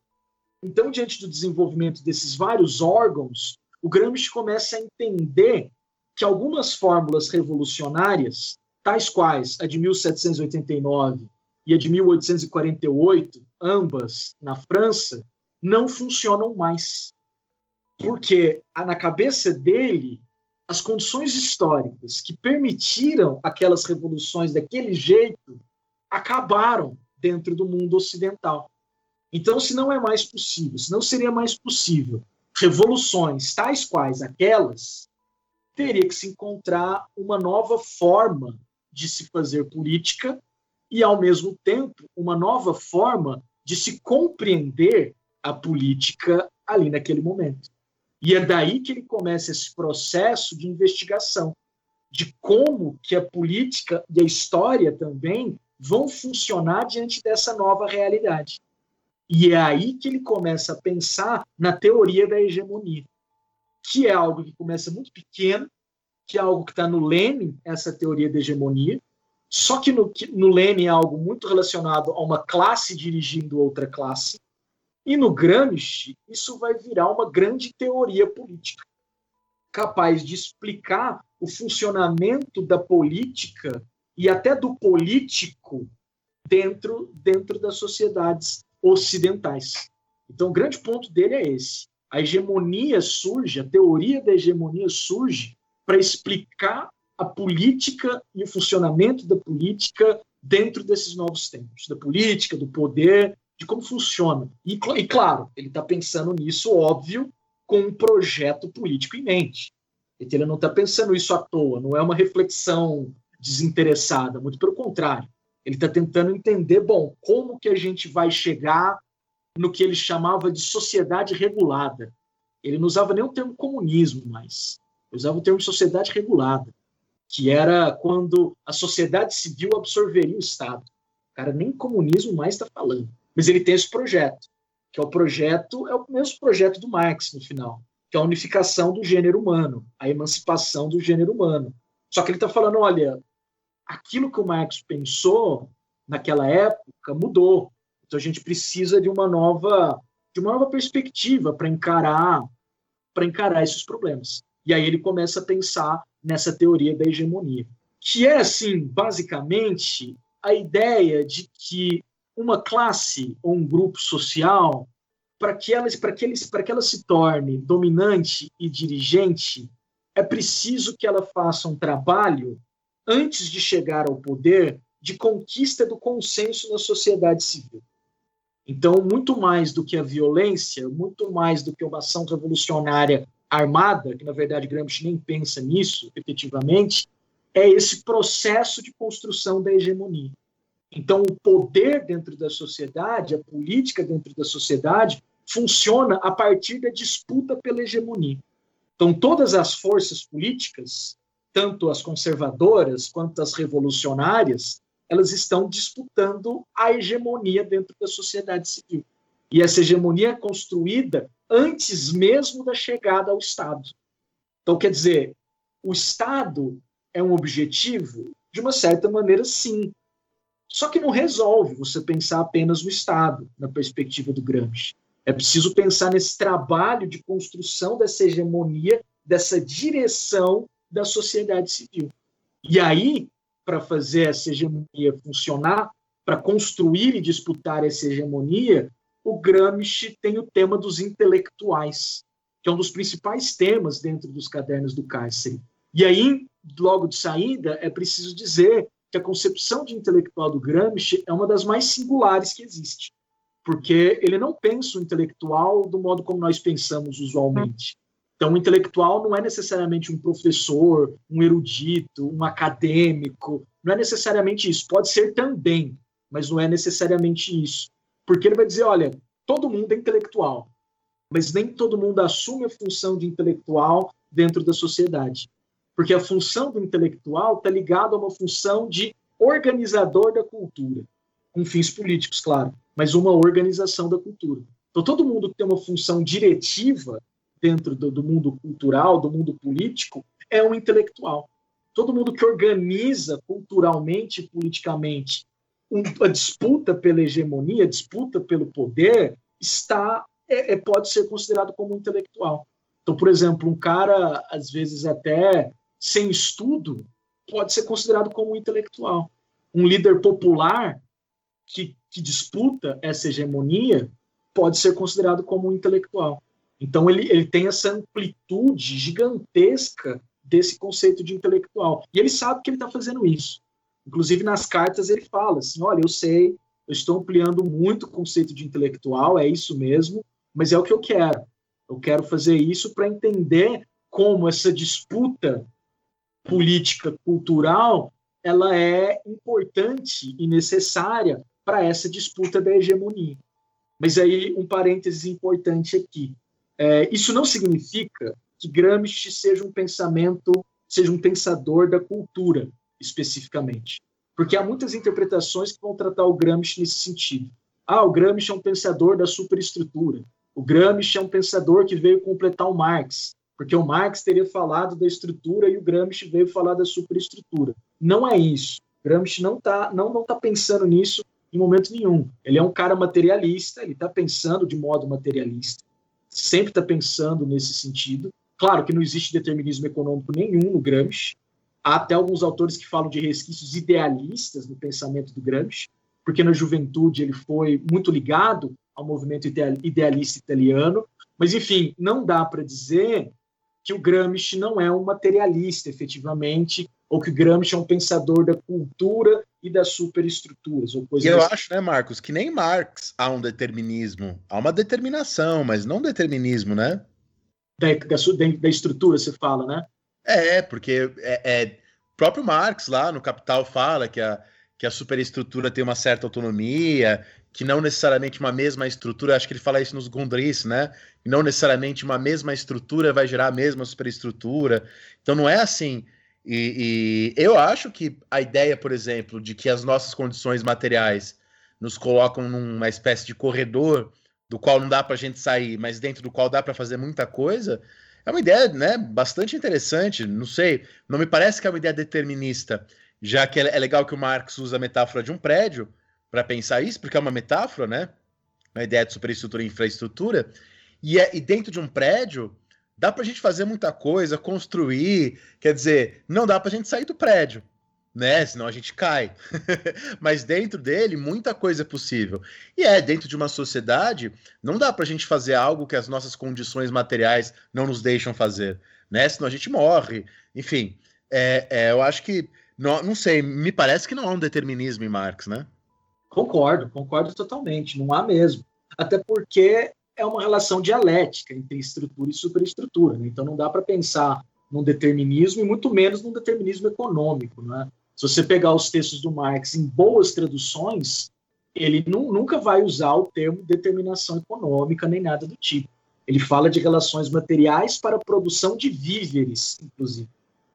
[SPEAKER 3] Então, diante do desenvolvimento desses vários órgãos, o Gramsci começa a entender que algumas fórmulas revolucionárias, tais quais a de 1789 e a de 1848, ambas na França, não funcionam mais. Porque na cabeça dele, as condições históricas que permitiram aquelas revoluções daquele jeito acabaram dentro do mundo ocidental. Então, se não é mais possível, se não seria mais possível revoluções tais quais aquelas, teria que se encontrar uma nova forma de se fazer política e, ao mesmo tempo, uma nova forma de se compreender a política ali naquele momento. E é daí que ele começa esse processo de investigação de como que a política e a história também vão funcionar diante dessa nova realidade. E é aí que ele começa a pensar na teoria da hegemonia, que é algo que começa muito pequeno, que é algo que está no Lenin, essa teoria da hegemonia, só que no, no é algo muito relacionado a uma classe dirigindo outra classe, e no Gramsci isso vai virar uma grande teoria política, capaz de explicar o funcionamento da política e até do político dentro, dentro das sociedades ocidentais. Então, o grande ponto dele é esse. A hegemonia surge, a teoria da hegemonia surge para explicar a política e o funcionamento da política dentro desses novos tempos, da política, do poder, de como funciona. E, e claro, ele está pensando nisso, óbvio, com um projeto político em mente. Ele não está pensando isso à toa, não é uma reflexão desinteressada, muito pelo contrário. Ele está tentando entender, bom, como que a gente vai chegar no que ele chamava de sociedade regulada. Ele não usava nem o termo comunismo ele usava o termo sociedade regulada, que era quando a sociedade civil absorveria o Estado. O cara nem comunismo mais está falando. Mas ele tem esse projeto, que é o projeto, é o mesmo projeto do Marx no final, que é a unificação do gênero humano, a emancipação do gênero humano. Só que ele está falando, olha, aquilo que o Marx pensou naquela época mudou. Então a gente precisa de uma nova de uma nova perspectiva para encarar para encarar esses problemas. E aí ele começa a pensar nessa teoria da hegemonia, que é assim, basicamente, a ideia de que uma classe ou um grupo social para que elas para que eles para que ela se torne dominante e dirigente é preciso que ela faça um trabalho antes de chegar ao poder, de conquista do consenso na sociedade civil. Então, muito mais do que a violência, muito mais do que uma ação revolucionária armada, que na verdade Gramsci nem pensa nisso efetivamente, é esse processo de construção da hegemonia. Então, o poder dentro da sociedade, a política dentro da sociedade, funciona a partir da disputa pela hegemonia. Então, todas as forças políticas tanto as conservadoras quanto as revolucionárias, elas estão disputando a hegemonia dentro da sociedade civil. E essa hegemonia é construída antes mesmo da chegada ao Estado. Então, quer dizer, o Estado é um objetivo? De uma certa maneira, sim. Só que não resolve você pensar apenas no Estado, na perspectiva do Gramsci. É preciso pensar nesse trabalho de construção dessa hegemonia, dessa direção da sociedade civil. E aí, para fazer essa hegemonia funcionar, para construir e disputar essa hegemonia, o Gramsci tem o tema dos intelectuais, que é um dos principais temas dentro dos cadernos do cárcere. E aí, logo de saída, é preciso dizer que a concepção de intelectual do Gramsci é uma das mais singulares que existe, porque ele não pensa o intelectual do modo como nós pensamos usualmente. Então, o intelectual não é necessariamente um professor, um erudito, um acadêmico, não é necessariamente isso. Pode ser também, mas não é necessariamente isso. Porque ele vai dizer: olha, todo mundo é intelectual, mas nem todo mundo assume a função de intelectual dentro da sociedade. Porque a função do intelectual está ligada a uma função de organizador da cultura, com fins políticos, claro, mas uma organização da cultura. Então, todo mundo que tem uma função diretiva dentro do, do mundo cultural, do mundo político, é um intelectual. Todo mundo que organiza culturalmente e politicamente um, a disputa pela hegemonia, a disputa pelo poder, está é, é, pode ser considerado como intelectual. Então, por exemplo, um cara, às vezes até sem estudo, pode ser considerado como intelectual. Um líder popular que, que disputa essa hegemonia pode ser considerado como intelectual. Então, ele, ele tem essa amplitude gigantesca desse conceito de intelectual. E ele sabe que ele está fazendo isso. Inclusive, nas cartas, ele fala assim: olha, eu sei, eu estou ampliando muito o conceito de intelectual, é isso mesmo, mas é o que eu quero. Eu quero fazer isso para entender como essa disputa política cultural ela é importante e necessária para essa disputa da hegemonia. Mas aí um parênteses importante aqui. É, isso não significa que Gramsci seja um pensamento, seja um pensador da cultura, especificamente. Porque há muitas interpretações que vão tratar o Gramsci nesse sentido. Ah, o Gramsci é um pensador da superestrutura. O Gramsci é um pensador que veio completar o Marx, porque o Marx teria falado da estrutura e o Gramsci veio falar da superestrutura. Não é isso. Gramsci não está não, não tá pensando nisso em momento nenhum. Ele é um cara materialista, ele está pensando de modo materialista sempre está pensando nesse sentido. Claro que não existe determinismo econômico nenhum no Gramsci. Há até alguns autores que falam de resquícios idealistas no pensamento do Gramsci, porque na juventude ele foi muito ligado ao movimento idealista italiano. Mas, enfim, não dá para dizer que o Gramsci não é um materialista, efetivamente, ou que o Gramsci é um pensador da cultura e das superestruturas. Ou
[SPEAKER 1] coisa e eu acho, né, Marcos, que nem Marx há um determinismo. Há uma determinação, mas não determinismo, né?
[SPEAKER 3] Da, da, da estrutura, você fala, né?
[SPEAKER 1] É, porque é, é, próprio Marx lá no Capital fala que a, que a superestrutura tem uma certa autonomia, que não necessariamente uma mesma estrutura, acho que ele fala isso nos Gondris, né? Não necessariamente uma mesma estrutura vai gerar a mesma superestrutura. Então não é assim e, e, eu acho que a ideia, por exemplo, de que as nossas condições materiais nos colocam numa espécie de corredor do qual não dá para a gente sair, mas dentro do qual dá para fazer muita coisa, é uma ideia né, bastante interessante. Não sei, não me parece que é uma ideia determinista, já que é legal que o Marx usa a metáfora de um prédio para pensar isso, porque é uma metáfora, né? Uma ideia de superestrutura e infraestrutura. E, é, e dentro de um prédio, dá para a gente fazer muita coisa, construir, quer dizer, não dá para a gente sair do prédio, né? Senão a gente cai. [laughs] Mas dentro dele, muita coisa é possível. E é, dentro de uma sociedade, não dá para a gente fazer algo que as nossas condições materiais não nos deixam fazer, né? Senão a gente morre. Enfim, é, é, eu acho que, não, não sei, me parece que não há um determinismo em Marx, né?
[SPEAKER 3] Concordo, concordo totalmente, não há mesmo. Até porque é uma relação dialética entre estrutura e superestrutura. Né? Então não dá para pensar num determinismo e muito menos num determinismo econômico. Né? Se você pegar os textos do Marx em boas traduções, ele nu nunca vai usar o termo determinação econômica nem nada do tipo. Ele fala de relações materiais para a produção de víveres, inclusive.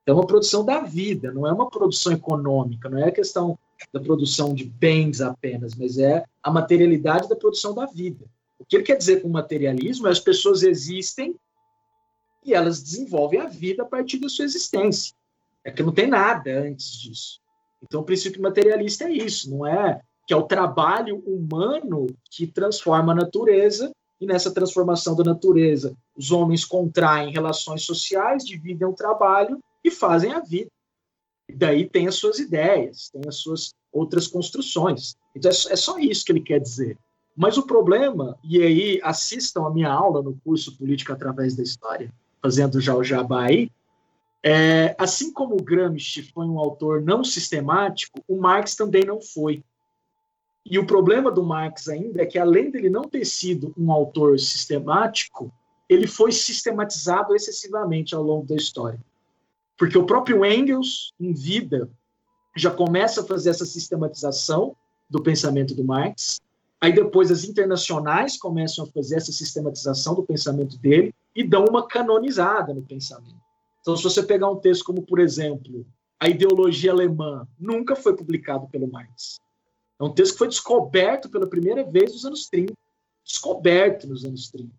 [SPEAKER 3] É uma produção da vida, não é uma produção econômica, não é a questão da produção de bens apenas, mas é a materialidade da produção da vida. O que ele quer dizer com materialismo é as pessoas existem e elas desenvolvem a vida a partir da sua existência. É que não tem nada antes disso. Então, o princípio materialista é isso, não é que é o trabalho humano que transforma a natureza e nessa transformação da natureza os homens contraem relações sociais, dividem o trabalho e fazem a vida. E daí tem as suas ideias, tem as suas outras construções. Então é só isso que ele quer dizer. Mas o problema, e aí assistam a minha aula no curso Política através da História, fazendo já o jabá aí, é, assim como Gramsci foi um autor não sistemático, o Marx também não foi. E o problema do Marx ainda é que, além dele não ter sido um autor sistemático, ele foi sistematizado excessivamente ao longo da história. Porque o próprio Engels, em vida, já começa a fazer essa sistematização do pensamento do Marx. Aí depois as internacionais começam a fazer essa sistematização do pensamento dele e dão uma canonizada no pensamento. Então, se você pegar um texto como, por exemplo, a ideologia alemã, nunca foi publicado pelo Marx. É um texto que foi descoberto pela primeira vez nos anos 30. Descoberto nos anos 30.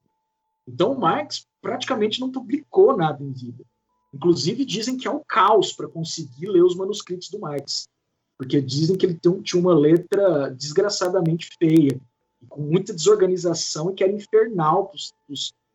[SPEAKER 3] Então, Marx praticamente não publicou nada em vida. Inclusive, dizem que é um caos para conseguir ler os manuscritos do Marx. Porque dizem que ele tinha uma letra desgraçadamente feia, com muita desorganização e que era infernal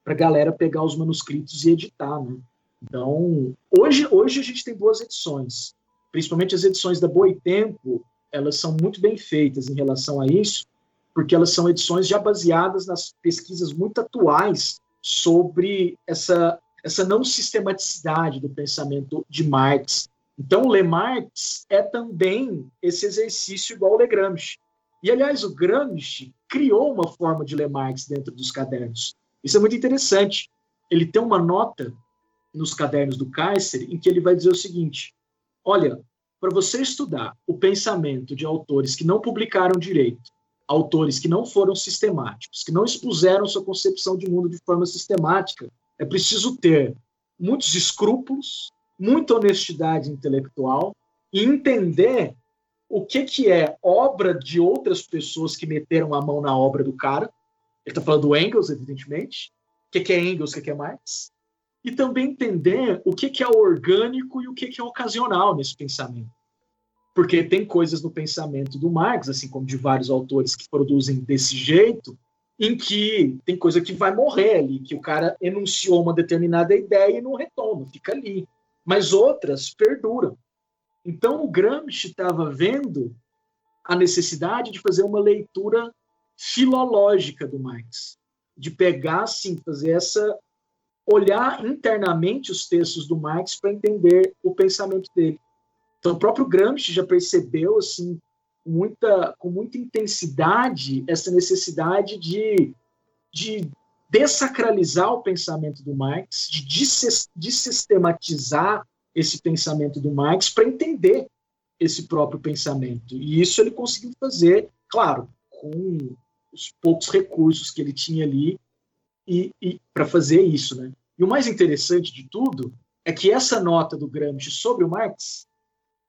[SPEAKER 3] para a galera pegar os manuscritos e editar. Né? Então, hoje, hoje a gente tem boas edições, principalmente as edições da Boitempo, elas são muito bem feitas em relação a isso, porque elas são edições já baseadas nas pesquisas muito atuais sobre essa, essa não sistematicidade do pensamento de Marx. Então, ler Marx é também esse exercício igual ao ler Gramsci. E, aliás, o Gramsci criou uma forma de ler Marx dentro dos cadernos. Isso é muito interessante. Ele tem uma nota nos cadernos do Kaiser em que ele vai dizer o seguinte: olha, para você estudar o pensamento de autores que não publicaram direito, autores que não foram sistemáticos, que não expuseram sua concepção de mundo de forma sistemática, é preciso ter muitos escrúpulos, muita honestidade intelectual e entender o que, que é obra de outras pessoas que meteram a mão na obra do cara. Ele está falando do Engels, evidentemente. O que, que é Engels, o que, que é Marx? e também entender o que, que é orgânico e o que, que é ocasional nesse pensamento. Porque tem coisas no pensamento do Marx, assim como de vários autores que produzem desse jeito, em que tem coisa que vai morrer ali, que o cara enunciou uma determinada ideia e não retoma, fica ali. Mas outras perduram. Então o Gramsci estava vendo a necessidade de fazer uma leitura filológica do Marx, de pegar, assim, fazer essa olhar internamente os textos do Marx para entender o pensamento dele. Então, o próprio Gramsci já percebeu, assim, muita, com muita intensidade, essa necessidade de, de desacralizar o pensamento do Marx, de desistematizar esse pensamento do Marx para entender esse próprio pensamento. E isso ele conseguiu fazer, claro, com os poucos recursos que ele tinha ali e, e para fazer isso, né? E o mais interessante de tudo é que essa nota do Gramsci sobre o Marx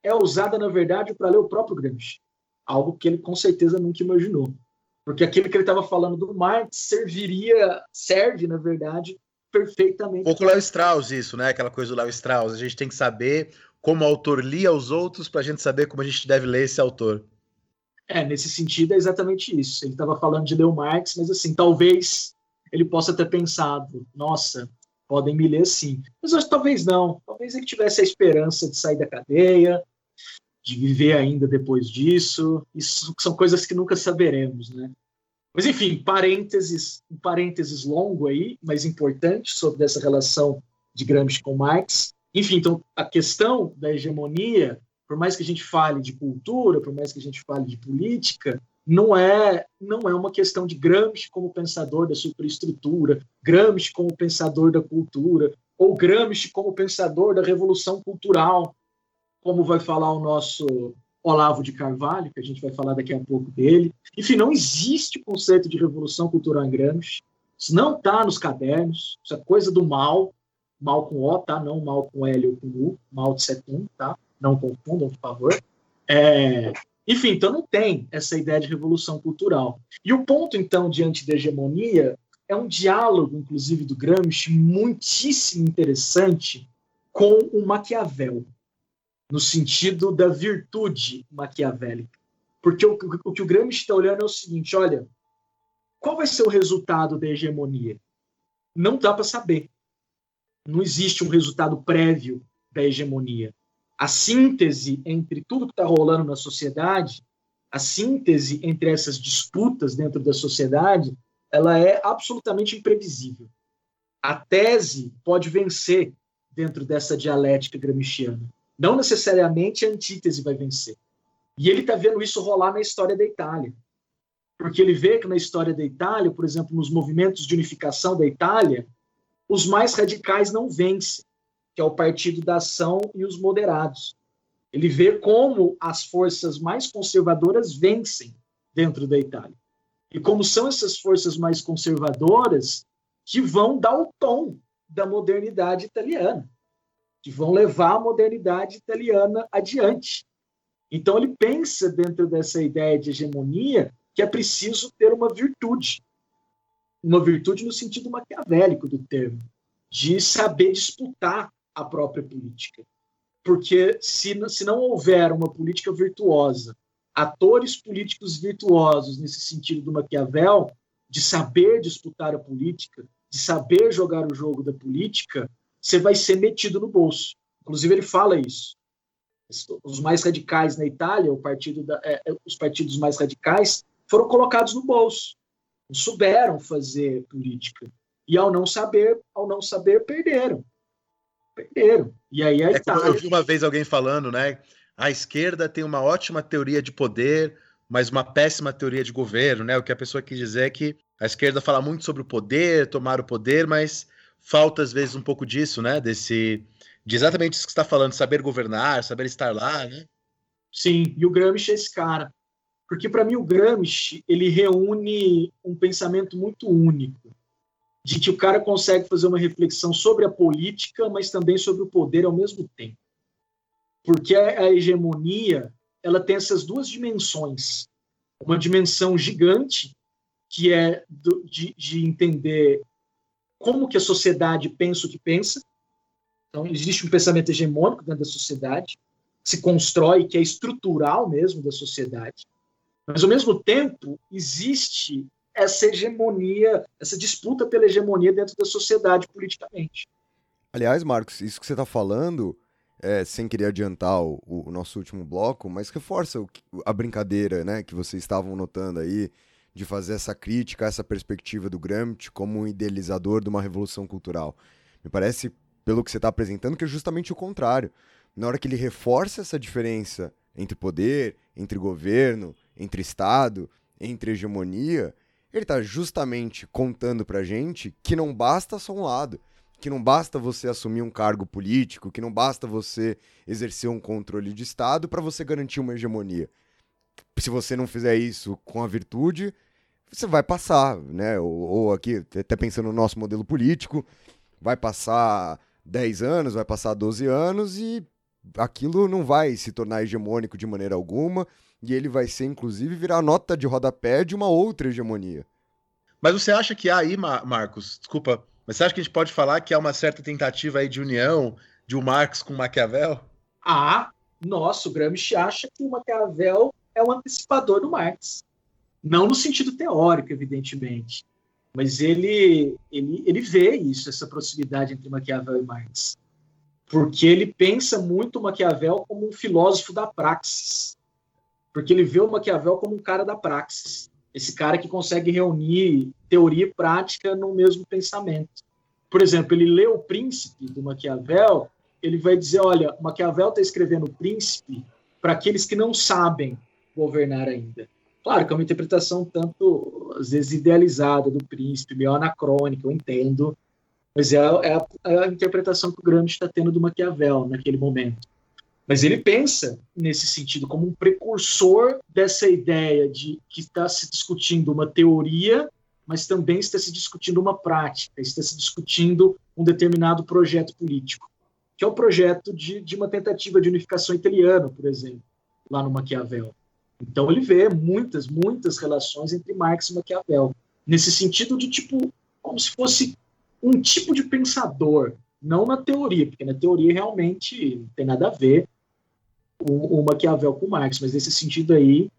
[SPEAKER 3] é usada, na verdade, para ler o próprio Gramsci. Algo que ele com certeza nunca imaginou. Porque aquilo que ele estava falando do Marx serviria, serve, na verdade, perfeitamente.
[SPEAKER 1] Um pouco Léo Strauss, isso, né? Aquela coisa do Léo Strauss. A gente tem que saber como o autor lia os outros para a gente saber como a gente deve ler esse autor.
[SPEAKER 3] É, nesse sentido é exatamente isso. Ele estava falando de ler o Marx, mas assim, talvez ele possa ter pensado, nossa, podem me ler sim. Mas acho, talvez não. Talvez ele tivesse a esperança de sair da cadeia, de viver ainda depois disso. Isso são coisas que nunca saberemos, né? Mas enfim, parênteses, um parênteses longo aí, mas importante sobre essa relação de Gramsci com Marx. Enfim, então a questão da hegemonia, por mais que a gente fale de cultura, por mais que a gente fale de política, não é não é uma questão de Gramsci como pensador da superestrutura, Gramsci como pensador da cultura, ou Gramsci como pensador da revolução cultural, como vai falar o nosso Olavo de Carvalho, que a gente vai falar daqui a pouco dele. Enfim, não existe conceito de revolução cultural em Gramsci. Isso não está nos cadernos, isso é coisa do mal, mal com O, tá? Não mal com L ou com U, mal de Setum, tá? Não confundam, por favor. É, enfim, então não tem essa ideia de revolução cultural. E o ponto, então, diante da hegemonia é um diálogo, inclusive, do Gramsci, muitíssimo interessante com o Maquiavel, no sentido da virtude maquiavélica. Porque o, o que o Gramsci está olhando é o seguinte: olha, qual vai ser o resultado da hegemonia? Não dá para saber. Não existe um resultado prévio da hegemonia a síntese entre tudo que está rolando na sociedade a síntese entre essas disputas dentro da sociedade, ela é absolutamente imprevisível. A tese pode vencer dentro dessa dialética gramsciana. Não necessariamente a antítese vai vencer. E ele está vendo isso rolar na história da Itália. Porque ele vê que na história da Itália, por exemplo, nos movimentos de unificação da Itália, os mais radicais não vencem, que é o Partido da Ação e os moderados. Ele vê como as forças mais conservadoras vencem dentro da Itália. E como são essas forças mais conservadoras que vão dar o tom da modernidade italiana, que vão levar a modernidade italiana adiante. Então ele pensa dentro dessa ideia de hegemonia que é preciso ter uma virtude, uma virtude no sentido maquiavélico do termo, de saber disputar a própria política. Porque se, se não houver uma política virtuosa, atores políticos virtuosos nesse sentido do Maquiavel, de saber disputar a política, de saber jogar o jogo da política, você vai ser metido no bolso. Inclusive, ele fala isso. Os mais radicais na Itália, da, é, é, os partidos mais radicais, foram colocados no bolso. Não souberam fazer política. E ao não saber, ao não saber, perderam. Perderam. E aí a
[SPEAKER 1] é
[SPEAKER 3] Itália...
[SPEAKER 1] Eu vi uma vez alguém falando, né? A esquerda tem uma ótima teoria de poder, mas uma péssima teoria de governo, né? O que a pessoa quis dizer é que a esquerda fala muito sobre o poder, tomar o poder, mas falta às vezes um pouco disso, né? Desse de exatamente isso que está falando, saber governar, saber estar lá, né?
[SPEAKER 3] Sim, e o Gramsci é esse cara. Porque para mim o Gramsci, ele reúne um pensamento muito único, de que o cara consegue fazer uma reflexão sobre a política, mas também sobre o poder ao mesmo tempo. Porque a hegemonia, ela tem essas duas dimensões. Uma dimensão gigante, que é do, de, de entender como que a sociedade pensa o que pensa. Então, existe um pensamento hegemônico dentro da sociedade, se constrói, que é estrutural mesmo da sociedade. Mas, ao mesmo tempo, existe essa hegemonia, essa disputa pela hegemonia dentro da sociedade politicamente.
[SPEAKER 2] Aliás, Marcos, isso que você está falando, é, sem querer adiantar o, o, nosso último bloco, mas reforça o, a brincadeira né, que vocês estavam notando aí de fazer essa crítica, essa perspectiva do Gramsci como um idealizador de uma revolução cultural. Me parece, pelo que você está apresentando, que é justamente o contrário. Na hora que ele reforça essa diferença entre poder, entre governo, entre Estado, entre hegemonia, ele está justamente contando para gente que não basta só um lado, que não basta você assumir um cargo político, que não basta você exercer um controle de Estado para você garantir uma hegemonia se você não fizer isso com a virtude, você vai passar, né? Ou, ou, aqui, até pensando no nosso modelo político, vai passar 10 anos, vai passar 12 anos e aquilo não vai se tornar hegemônico de maneira alguma e ele vai ser, inclusive, virar nota de rodapé de uma outra hegemonia.
[SPEAKER 1] Mas você acha que há aí, Marcos, desculpa, mas você acha que a gente pode falar que há uma certa tentativa aí de união de um Marx com Maquiavel?
[SPEAKER 3] Ah, nossa, o Gramsci acha que o Maquiavel é um antecipador do Marx. Não no sentido teórico, evidentemente, mas ele, ele, ele vê isso, essa proximidade entre Maquiavel e Marx. Porque ele pensa muito Maquiavel como um filósofo da praxis. Porque ele vê o Maquiavel como um cara da praxis. Esse cara que consegue reunir teoria e prática no mesmo pensamento. Por exemplo, ele lê o Príncipe do Maquiavel, ele vai dizer: olha, Maquiavel está escrevendo o Príncipe para aqueles que não sabem governar ainda. Claro que é uma interpretação tanto, às vezes, idealizada do príncipe, meio anacrônica, eu entendo, mas é, é, a, é a, interpretação que o Gramsci está tendo do Maquiavel naquele momento. Mas ele pensa nesse sentido como um precursor dessa ideia de que está se discutindo uma teoria, mas também está se discutindo uma prática, está se discutindo um determinado projeto político, que é o projeto de, de uma tentativa de unificação italiana, por exemplo, lá no Maquiavel. Então ele vê muitas, muitas relações entre Marx e Maquiavel, nesse sentido de tipo, como se fosse um tipo de pensador, não na teoria, porque na teoria realmente não tem nada a ver o, o Maquiavel com Marx, mas nesse sentido aí,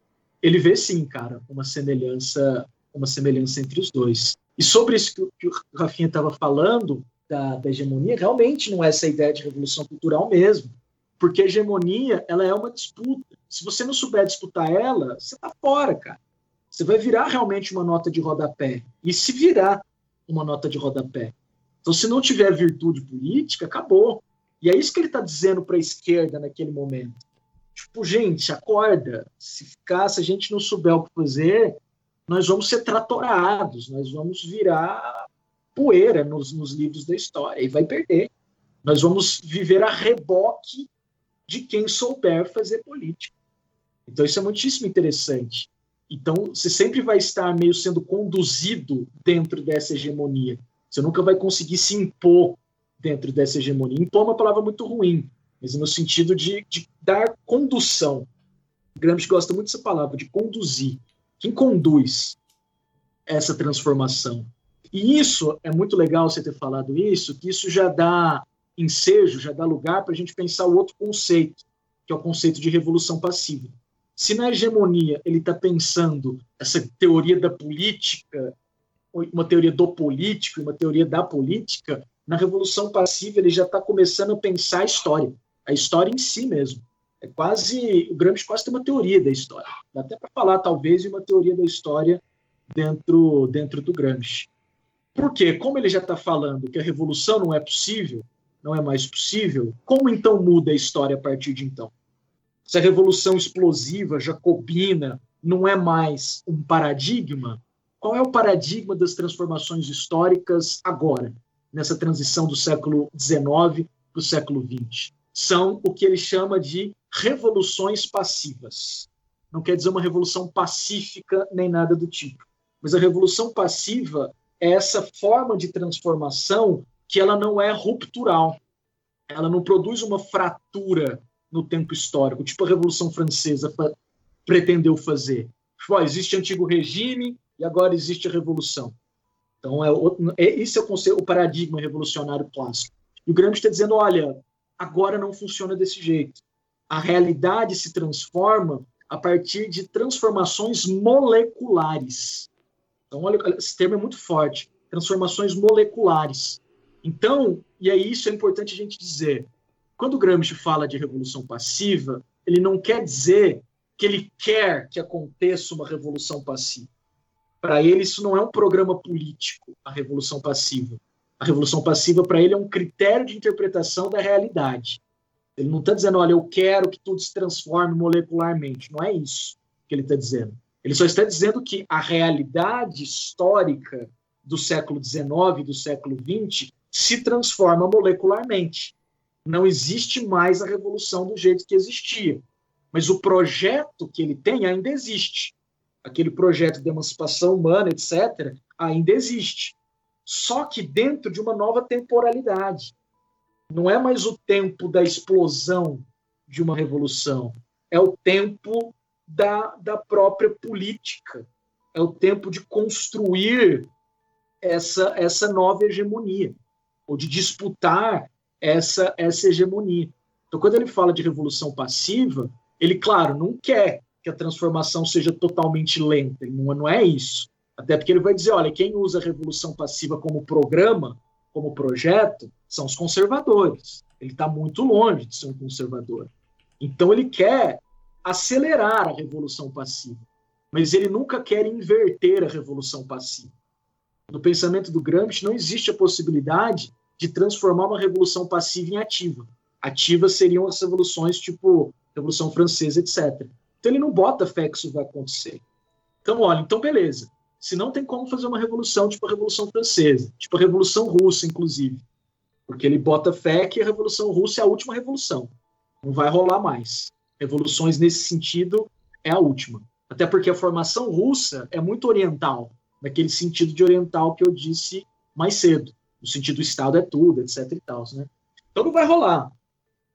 [SPEAKER 3] ele vê sim, cara, uma semelhança, uma semelhança entre os dois. E sobre isso que, que o Rafinha estava falando, da, da hegemonia, realmente não é essa ideia de revolução cultural mesmo, porque a hegemonia ela é uma disputa Se você não souber disputar ela, você tá fora, cara. Você vai virar realmente uma nota de rodapé. E se virar uma nota de rodapé. Então, se não tiver virtude política, acabou. E é isso que ele está dizendo para a esquerda naquele momento. Tipo, gente, acorda. Se ficar, se a gente não souber o que fazer, nós vamos ser tratorados, nós vamos virar poeira nos, nos livros da história e vai perder. Nós vamos viver a reboque de quem souber fazer política. Então, isso é muitíssimo interessante. Então, você sempre vai estar meio sendo conduzido dentro dessa hegemonia. Você nunca vai conseguir se impor dentro dessa hegemonia. Impor é uma palavra muito ruim, mas no sentido de, de dar condução. Gramsci gosta muito dessa palavra, de conduzir. Quem conduz essa transformação? E isso é muito legal você ter falado isso, que isso já dá ensejo, já dá lugar para a gente pensar o outro conceito, que é o conceito de revolução passiva. Se na hegemonia ele está pensando essa teoria da política, uma teoria do político e uma teoria da política, na revolução passiva ele já está começando a pensar a história, a história em si mesmo. É quase o Gramsci quase tem uma teoria da história. Dá até para falar talvez de uma teoria da história dentro dentro do Gramsci. Por quê? Como ele já está falando que a revolução não é possível, não é mais possível, como então muda a história a partir de então? Se a revolução explosiva, jacobina, não é mais um paradigma, qual é o paradigma das transformações históricas agora, nessa transição do século XIX para o século XX? São o que ele chama de revoluções passivas. Não quer dizer uma revolução pacífica nem nada do tipo. Mas a revolução passiva é essa forma de transformação que ela não é ruptural. Ela não produz uma fratura no tempo histórico, tipo a Revolução Francesa pretendeu fazer. Tipo, existe antigo regime e agora existe a revolução. Então, é, é esse é o, conceito, o paradigma revolucionário clássico. E o Gramsci está dizendo, olha, agora não funciona desse jeito. A realidade se transforma a partir de transformações moleculares. Então, olha, esse termo é muito forte. Transformações moleculares. Então, e aí isso é importante a gente dizer, quando Gramsci fala de revolução passiva, ele não quer dizer que ele quer que aconteça uma revolução passiva. Para ele, isso não é um programa político, a revolução passiva. A revolução passiva, para ele, é um critério de interpretação da realidade. Ele não está dizendo, olha, eu quero que tudo se transforme molecularmente. Não é isso que ele está dizendo. Ele só está dizendo que a realidade histórica do século XIX e do século XX se transforma molecularmente. Não existe mais a revolução do jeito que existia. Mas o projeto que ele tem ainda existe. Aquele projeto de emancipação humana, etc., ainda existe. Só que dentro de uma nova temporalidade. Não é mais o tempo da explosão de uma revolução, é o tempo da, da própria política, é o tempo de construir essa, essa nova hegemonia ou de disputar essa, essa hegemonia. Então, quando ele fala de revolução passiva, ele, claro, não quer que a transformação seja totalmente lenta, não, é isso. Até porque ele vai dizer: olha, quem usa a revolução passiva como programa, como projeto, são os conservadores. Ele está muito longe de ser um conservador. Então, ele quer acelerar a revolução passiva, mas ele nunca quer inverter a revolução passiva. No pensamento do Gramsci, não existe a possibilidade de transformar uma revolução passiva em ativa. Ativas seriam as revoluções tipo Revolução Francesa, etc. Então ele não bota fé que isso vai acontecer. Então, olha, então beleza. Se não tem como fazer uma revolução tipo a Revolução Francesa, tipo a Revolução Russa, inclusive. Porque ele bota fé que a Revolução Russa é a última revolução. Não vai rolar mais. Revoluções nesse sentido é a última. Até porque a formação russa é muito oriental naquele sentido de oriental que eu disse mais cedo, no sentido do Estado é tudo, etc e tal, né? Então não vai rolar.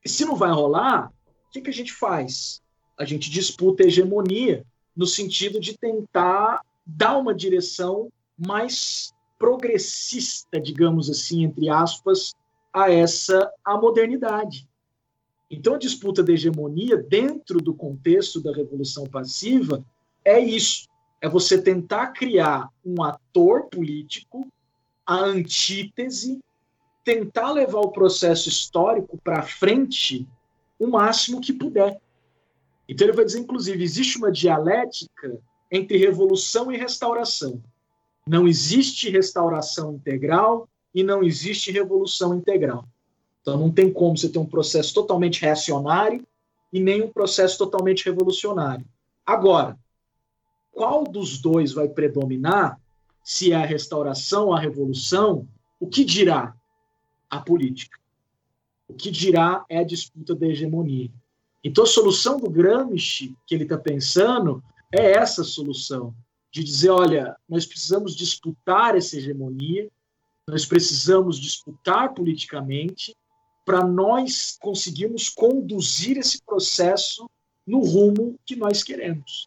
[SPEAKER 3] E se não vai rolar, o que, que a gente faz? A gente disputa a hegemonia no sentido de tentar dar uma direção mais progressista, digamos assim, entre aspas, a essa a modernidade. Então a disputa da hegemonia dentro do contexto da revolução passiva é isso é você tentar criar um ator político, a antítese, tentar levar o processo histórico para frente o máximo que puder. Então ele vai dizer, inclusive, existe uma dialética entre revolução e restauração. Não existe restauração integral e não existe revolução integral. Então não tem como você ter um processo totalmente reacionário e nem um processo totalmente revolucionário. Agora, qual dos dois vai predominar? Se é a restauração a revolução, o que dirá a política? O que dirá é a disputa da hegemonia. Então, a solução do Gramsci que ele está pensando é essa solução, de dizer, olha, nós precisamos disputar essa hegemonia, nós precisamos disputar politicamente para nós conseguirmos conduzir esse processo no rumo que nós queremos.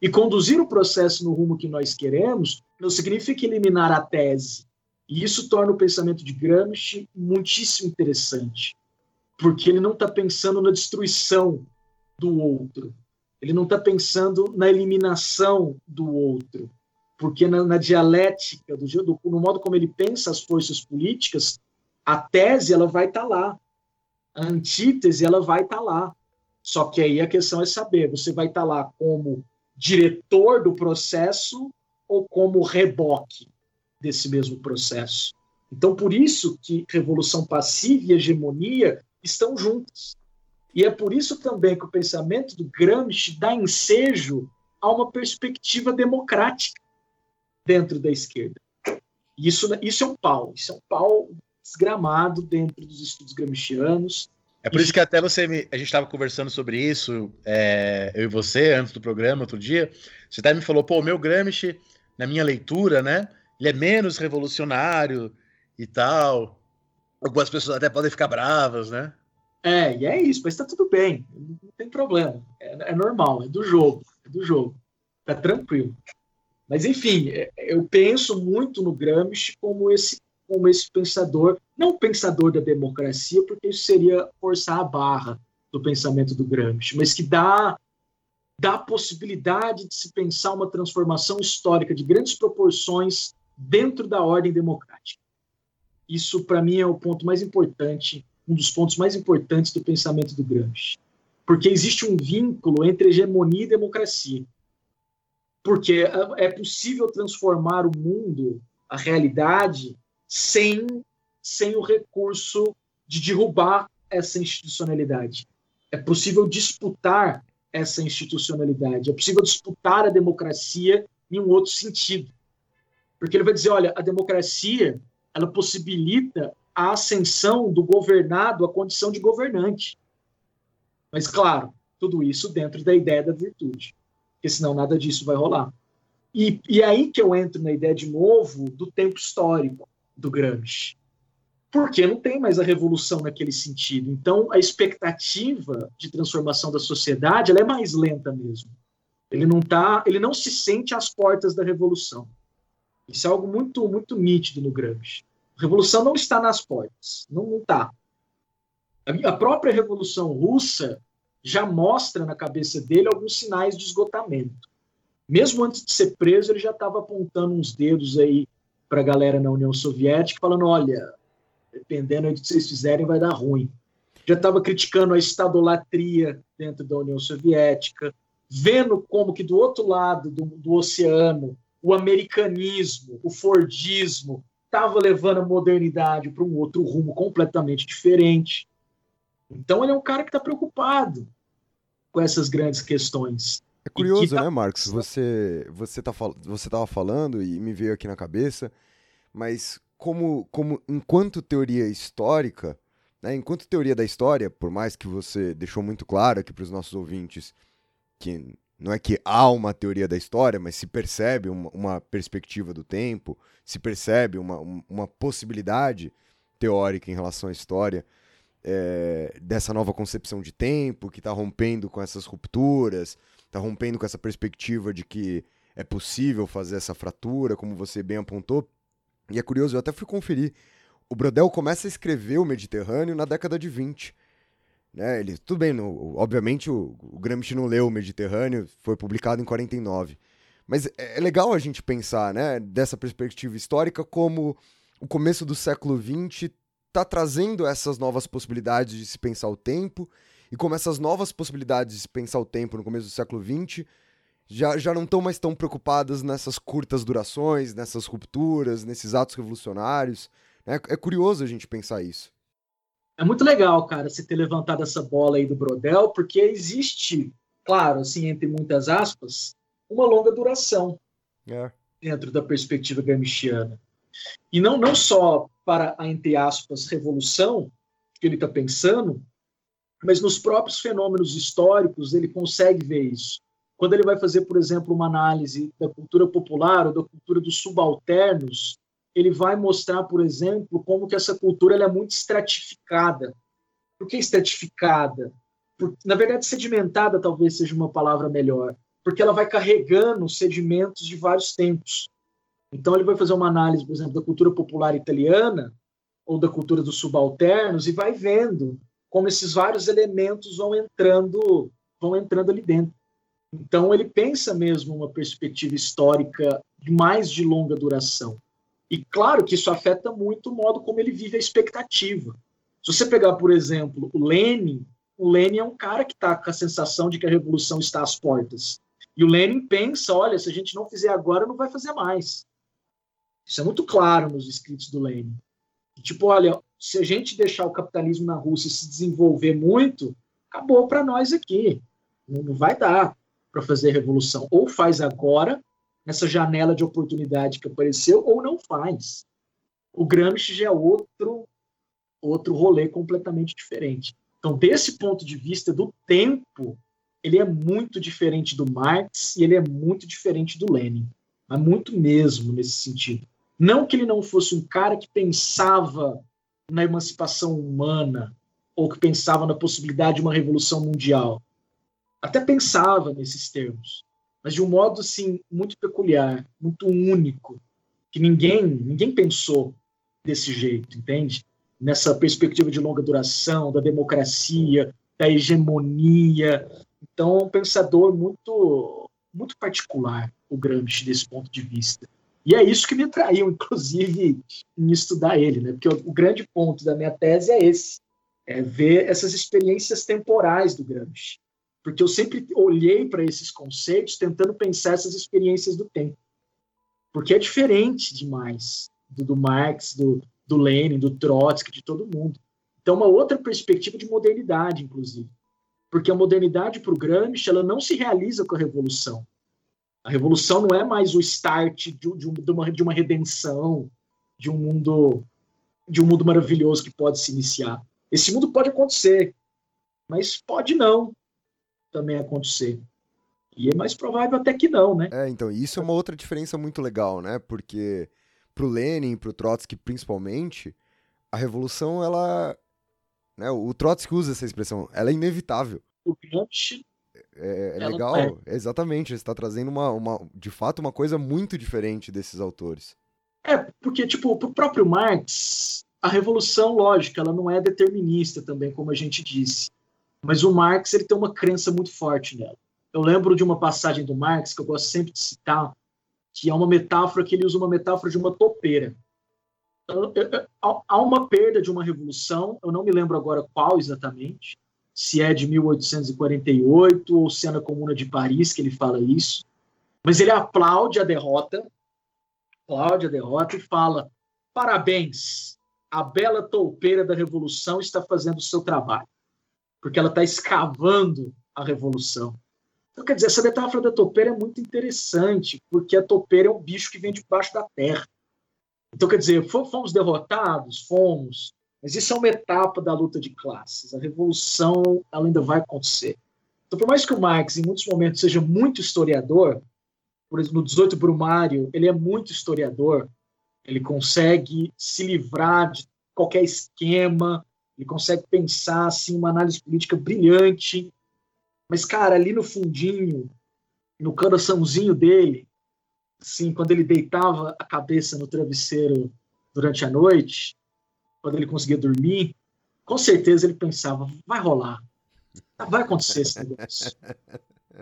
[SPEAKER 3] E conduzir o processo no rumo que nós queremos não significa eliminar a tese. E isso torna o pensamento de Gramsci muitíssimo interessante porque ele não está pensando na destruição do outro, ele não está pensando na eliminação do outro, porque na, na dialética, do, do, no modo como ele pensa as forças políticas, a tese ela vai estar tá lá, a antítese ela vai estar tá lá. Só que aí a questão é saber, você vai estar tá lá como diretor do processo ou como reboque desse mesmo processo. Então, por isso que revolução passiva e hegemonia estão juntas. E é por isso também que o pensamento do Gramsci dá ensejo a uma perspectiva democrática dentro da esquerda. Isso, isso é um pau, isso é um pau desgramado dentro dos estudos gramscianos.
[SPEAKER 1] É por isso que até você me, a gente estava conversando sobre isso, é, eu e você, antes do programa, outro dia. Você até me falou, pô, o meu Gramsci, na minha leitura, né? Ele é menos revolucionário e tal. Algumas pessoas até podem ficar bravas, né?
[SPEAKER 3] É, e é isso, mas tá tudo bem, não tem problema. É, é normal, é do jogo, é do jogo. Tá tranquilo. Mas, enfim, é, eu penso muito no Gramsci como esse, como esse pensador, não pensador da democracia, porque isso seria forçar a barra do pensamento do Gramsci, mas que dá, dá a possibilidade de se pensar uma transformação histórica de grandes proporções dentro da ordem democrática. Isso, para mim, é o ponto mais importante, um dos pontos mais importantes do pensamento do Gramsci. Porque existe um vínculo entre hegemonia e democracia. Porque é, é possível transformar o mundo, a realidade, sem, sem o recurso de derrubar essa institucionalidade. É possível disputar essa institucionalidade. É possível disputar a democracia em um outro sentido. Porque ele vai dizer, olha, a democracia ela possibilita a ascensão do governado à condição de governante. Mas, claro, tudo isso dentro da ideia da virtude, porque senão nada disso vai rolar. E, e é aí que eu entro na ideia de novo do tempo histórico do Gramsci. Porque não tem mais a revolução naquele sentido. Então, a expectativa de transformação da sociedade é mais lenta mesmo. Ele não tá, ele não se sente às portas da revolução. Isso é algo muito muito nítido no Gramsci. A revolução não está nas portas, não está. A própria Revolução Russa já mostra na cabeça dele alguns sinais de esgotamento. Mesmo antes de ser preso, ele já estava apontando uns dedos aí para a galera na União Soviética, falando: olha, dependendo do que vocês fizerem, vai dar ruim. Já estava criticando a estadolatria dentro da União Soviética, vendo como que do outro lado do, do oceano o americanismo, o fordismo, estava levando a modernidade para um outro rumo completamente diferente. Então ele é um cara que está preocupado com essas grandes questões.
[SPEAKER 2] É curioso, tá... né, Marcos? Você você tá você estava falando e me veio aqui na cabeça, mas como como enquanto teoria histórica, né, enquanto teoria da história, por mais que você deixou muito claro aqui para os nossos ouvintes que não é que há uma teoria da história, mas se percebe uma, uma perspectiva do tempo, se percebe uma, uma possibilidade teórica em relação à história é, dessa nova concepção de tempo que está rompendo com essas rupturas, está rompendo com essa perspectiva de que é possível fazer essa fratura, como você bem apontou. E é curioso, eu até fui conferir. O Brodel começa a escrever o Mediterrâneo na década de 20. Né? Ele, tudo bem, no, obviamente o, o Gramsci não leu o Mediterrâneo, foi publicado em 49. Mas é, é legal a gente pensar, né, dessa perspectiva histórica, como o começo do século XX está trazendo essas novas possibilidades de se pensar o tempo e como essas novas possibilidades de pensar o tempo no começo do século XX já, já não estão mais tão preocupadas nessas curtas durações, nessas rupturas, nesses atos revolucionários. É, é curioso a gente pensar isso.
[SPEAKER 3] É muito legal, cara, você ter levantado essa bola aí do Brodel, porque existe, claro, assim, entre muitas aspas, uma longa duração
[SPEAKER 2] é.
[SPEAKER 3] dentro da perspectiva gramsciana. E não, não só para a, entre aspas, revolução que ele está pensando, mas nos próprios fenômenos históricos ele consegue ver isso. Quando ele vai fazer, por exemplo, uma análise da cultura popular ou da cultura dos subalternos, ele vai mostrar, por exemplo, como que essa cultura é muito estratificada. Por que estratificada? Por, na verdade, sedimentada talvez seja uma palavra melhor, porque ela vai carregando sedimentos de vários tempos. Então, ele vai fazer uma análise, por exemplo, da cultura popular italiana ou da cultura dos subalternos e vai vendo como esses vários elementos vão entrando, vão entrando ali dentro. Então, ele pensa mesmo uma perspectiva histórica mais de longa duração. E claro que isso afeta muito o modo como ele vive a expectativa. Se você pegar, por exemplo, o Lenin, o Lenin é um cara que está com a sensação de que a revolução está às portas. E o Lenin pensa: olha, se a gente não fizer agora, não vai fazer mais. Isso é muito claro nos escritos do Lenin. Tipo, olha, se a gente deixar o capitalismo na Rússia se desenvolver muito, acabou para nós aqui. Não vai dar para fazer revolução. Ou faz agora, nessa janela de oportunidade que apareceu, ou não faz. O Gramsci já é outro, outro rolê completamente diferente. Então, desse ponto de vista do tempo, ele é muito diferente do Marx e ele é muito diferente do Lenin. Mas muito mesmo nesse sentido. Não que ele não fosse um cara que pensava na emancipação humana ou que pensava na possibilidade de uma revolução mundial até pensava nesses termos, mas de um modo assim muito peculiar, muito único, que ninguém ninguém pensou desse jeito, entende? Nessa perspectiva de longa duração, da democracia, da hegemonia. Então, é um pensador muito muito particular, o Gramsci desse ponto de vista. E é isso que me atraiu, [laughs] inclusive, em estudar ele, né? Porque o, grande ponto da minha tese é esse, é ver essas experiências temporais do Gramsci porque eu sempre olhei para esses conceitos tentando pensar essas experiências do tempo. Porque é diferente demais do, do Marx, do, do Lenin, do Trotsky, de todo mundo. Então, uma outra perspectiva de modernidade, inclusive. Porque a modernidade para o Gramsci ela não se realiza com a revolução. A revolução não é mais o start de, de, uma, de uma redenção, de um mundo de um mundo maravilhoso que pode se iniciar. Esse mundo pode acontecer, mas pode não também acontecer. E é mais provável até que não, né?
[SPEAKER 2] É, então, isso é uma outra diferença muito legal, né? Porque pro Lenin, pro Trotsky principalmente, a revolução, ela... Né, o Trotsky usa essa expressão, ela é inevitável.
[SPEAKER 3] O Gramsci...
[SPEAKER 2] É, é legal, é. exatamente, você está trazendo uma, uma, de fato, uma coisa muito diferente desses autores.
[SPEAKER 3] É, porque, tipo, pro próprio Marx, a revolução, lógica, ela não é determinista também, como a gente disse. Mas o Marx ele tem uma crença muito forte nela. Eu lembro de uma passagem do Marx que eu gosto sempre de citar, que é uma metáfora que ele usa uma metáfora de uma topeira. Então, há uma perda de uma revolução, eu não me lembro agora qual exatamente, se é de 1848 ou se é na Comuna de Paris que ele fala isso, mas ele aplaude a derrota, aplaude a derrota e fala: parabéns, a bela toupeira da revolução está fazendo o seu trabalho porque ela está escavando a revolução. Então, quer dizer, essa metáfora da topeira é muito interessante, porque a topeira é um bicho que vem debaixo da terra. Então, quer dizer, fomos derrotados? Fomos. Mas isso é uma etapa da luta de classes. A revolução ela ainda vai acontecer. Então, por mais que o Marx, em muitos momentos, seja muito historiador, por exemplo, no 18 Brumário, ele é muito historiador, ele consegue se livrar de qualquer esquema, ele consegue pensar assim uma análise política brilhante. Mas cara, ali no fundinho, no coraçãozinho dele, assim, quando ele deitava a cabeça no travesseiro durante a noite, quando ele conseguia dormir, com certeza ele pensava, vai rolar. Vai acontecer esse negócio.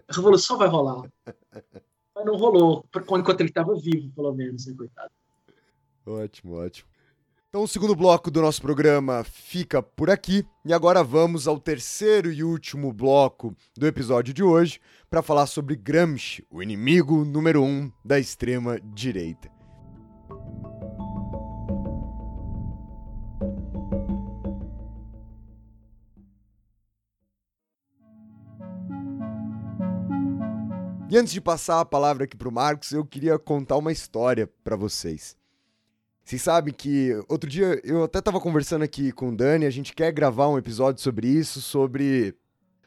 [SPEAKER 3] A revolução vai rolar. Mas não rolou, enquanto ele estava vivo, pelo menos, né, coitado.
[SPEAKER 2] Ótimo, ótimo. Então, o segundo bloco do nosso programa fica por aqui. E agora vamos ao terceiro e último bloco do episódio de hoje para falar sobre Gramsci, o inimigo número um da extrema-direita. E antes de passar a palavra aqui para o Marcos, eu queria contar uma história para vocês. Vocês sabem que outro dia eu até estava conversando aqui com o Dani, a gente quer gravar um episódio sobre isso, sobre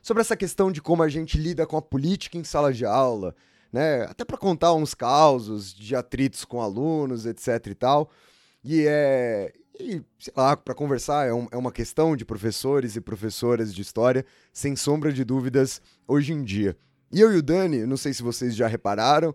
[SPEAKER 2] sobre essa questão de como a gente lida com a política em sala de aula, né? Até para contar uns causos de atritos com alunos, etc e tal. E é e, sei lá, para conversar, é, um, é uma questão de professores e professoras de história, sem sombra de dúvidas, hoje em dia. E eu e o Dani, não sei se vocês já repararam,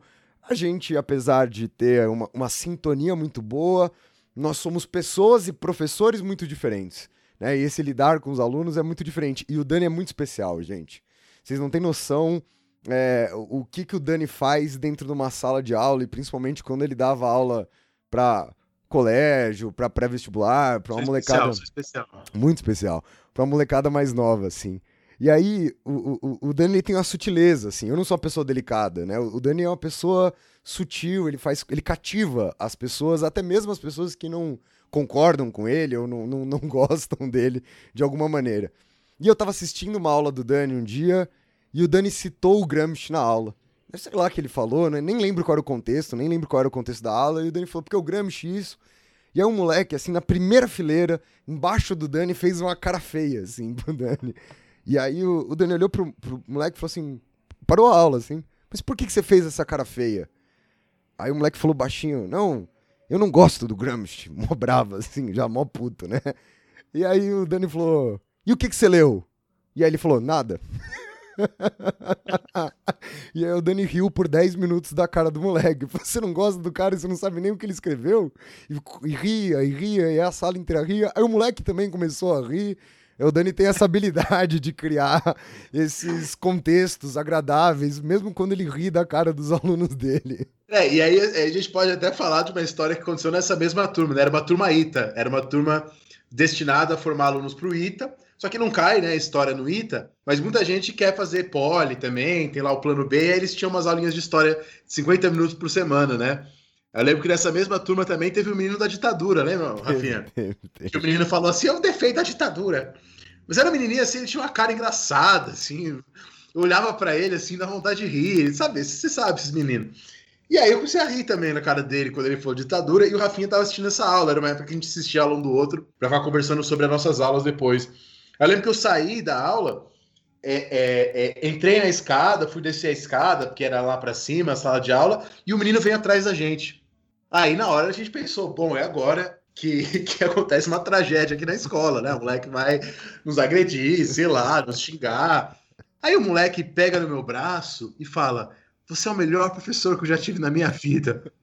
[SPEAKER 2] a gente, apesar de ter uma, uma sintonia muito boa, nós somos pessoas e professores muito diferentes. Né? E esse lidar com os alunos é muito diferente. E o Dani é muito especial, gente. Vocês não têm noção é, o que, que o Dani faz dentro de uma sala de aula, e principalmente quando ele dava aula para colégio, para pré-vestibular, para uma molecada. Especial, especial. Muito especial. Para uma molecada mais nova, assim. E aí, o, o, o Dani tem uma sutileza, assim. Eu não sou uma pessoa delicada, né? O Dani é uma pessoa sutil, ele faz. ele cativa as pessoas, até mesmo as pessoas que não concordam com ele ou não, não, não [laughs] gostam dele de alguma maneira. E eu tava assistindo uma aula do Dani um dia e o Dani citou o Gramsci na aula. Eu sei lá o que ele falou, né? Nem lembro qual era o contexto, nem lembro qual era o contexto da aula. E o Dani falou, porque o Gramsci isso. E aí um moleque, assim, na primeira fileira, embaixo do Dani, fez uma cara feia, assim, [laughs] pro Dani. E aí o, o Dani olhou pro, pro moleque e falou assim: parou a aula, assim. Mas por que, que você fez essa cara feia? Aí o moleque falou baixinho: Não, eu não gosto do Gramsci. [laughs] Mó brava, assim, já mó puto, né? E aí o Dani falou: E o que, que você leu? E aí ele falou: Nada. [laughs] e aí o Dani riu por 10 minutos da cara do moleque. [laughs] Você não gosta do cara você não sabe nem o que ele escreveu? E, e ria, e ria, e a sala inteira ria. Aí o moleque também começou a rir. O Dani tem essa habilidade de criar esses contextos agradáveis, mesmo quando ele ri da cara dos alunos dele.
[SPEAKER 1] É, e aí a gente pode até falar de uma história que aconteceu nessa mesma turma, né? Era uma turma ITA, era uma turma destinada a formar alunos para o ITA, só que não cai, né, história no ITA, mas muita gente quer fazer poli também, tem lá o plano B, aí eles tinham umas aulinhas de história 50 minutos por semana, né? Eu lembro que nessa mesma turma também teve o menino da ditadura, lembra, Rafinha? [laughs] que o menino falou assim: é um defeito da ditadura. Mas era um menininho assim, ele tinha uma cara engraçada, assim. Eu olhava para ele assim, dá vontade de rir, sabe? Você sabe esses meninos. E aí eu comecei a rir também na cara dele quando ele falou ditadura, e o Rafinha tava assistindo essa aula, era uma época que a gente assistia aula um do outro, pra ficar conversando sobre as nossas aulas depois. Eu lembro que eu saí da aula, é, é, é, entrei na escada, fui descer a escada, porque era lá para cima, a sala de aula, e o menino veio atrás da gente. Aí na hora a gente pensou, bom, é agora que, [laughs] que acontece uma tragédia aqui na escola, né? O moleque vai nos agredir, sei lá, nos xingar. Aí o moleque pega no meu braço e fala: Você é o melhor professor que eu já tive na minha vida. [laughs]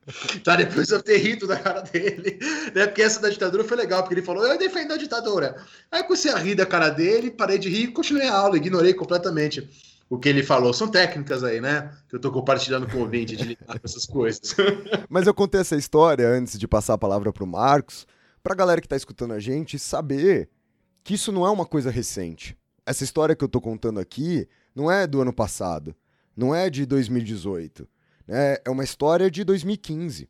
[SPEAKER 1] Tá, depois eu ter rido da cara dele, né? Porque essa da ditadura foi legal, porque ele falou: Eu defendo a ditadura. Aí eu comecei a rir da cara dele, parei de rir e continuei a aula, ignorei completamente o que ele falou. São técnicas aí, né? Que eu tô compartilhando com o ouvinte de lidar com essas coisas. [laughs]
[SPEAKER 2] Mas eu contei essa história antes de passar a palavra pro Marcos, pra galera que tá escutando a gente saber que isso não é uma coisa recente. Essa história que eu tô contando aqui não é do ano passado, não é de 2018, né? É uma história de 2015.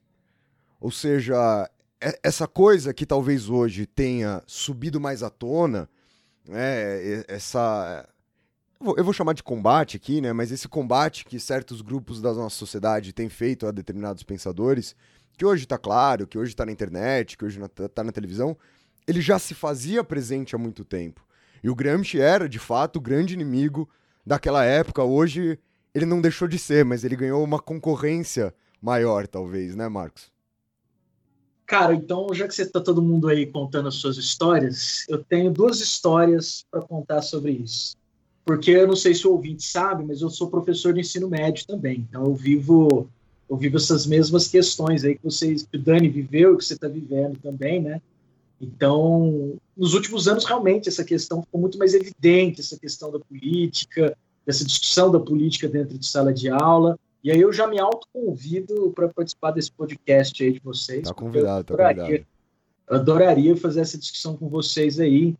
[SPEAKER 2] Ou seja, é, essa coisa que talvez hoje tenha subido mais à tona, né? essa eu vou chamar de combate aqui, né? Mas esse combate que certos grupos da nossa sociedade têm feito a determinados pensadores, que hoje está claro, que hoje está na internet, que hoje está na televisão, ele já se fazia presente há muito tempo. E o Gramsci era, de fato, o grande inimigo daquela época. Hoje ele não deixou de ser, mas ele ganhou uma concorrência maior, talvez, né, Marcos?
[SPEAKER 3] Cara, então, já que você está todo mundo aí contando as suas histórias, eu tenho duas histórias para contar sobre isso porque eu não sei se o ouvinte sabe, mas eu sou professor de ensino médio também, então eu vivo eu vivo essas mesmas questões aí que vocês, que o Dani viveu, que você está vivendo também, né? Então, nos últimos anos, realmente, essa questão ficou muito mais evidente, essa questão da política, dessa discussão da política dentro de sala de aula. E aí eu já me autoconvido para participar desse podcast aí de vocês.
[SPEAKER 2] Tá convidado, tá convidado.
[SPEAKER 3] Eu adoraria fazer essa discussão com vocês aí,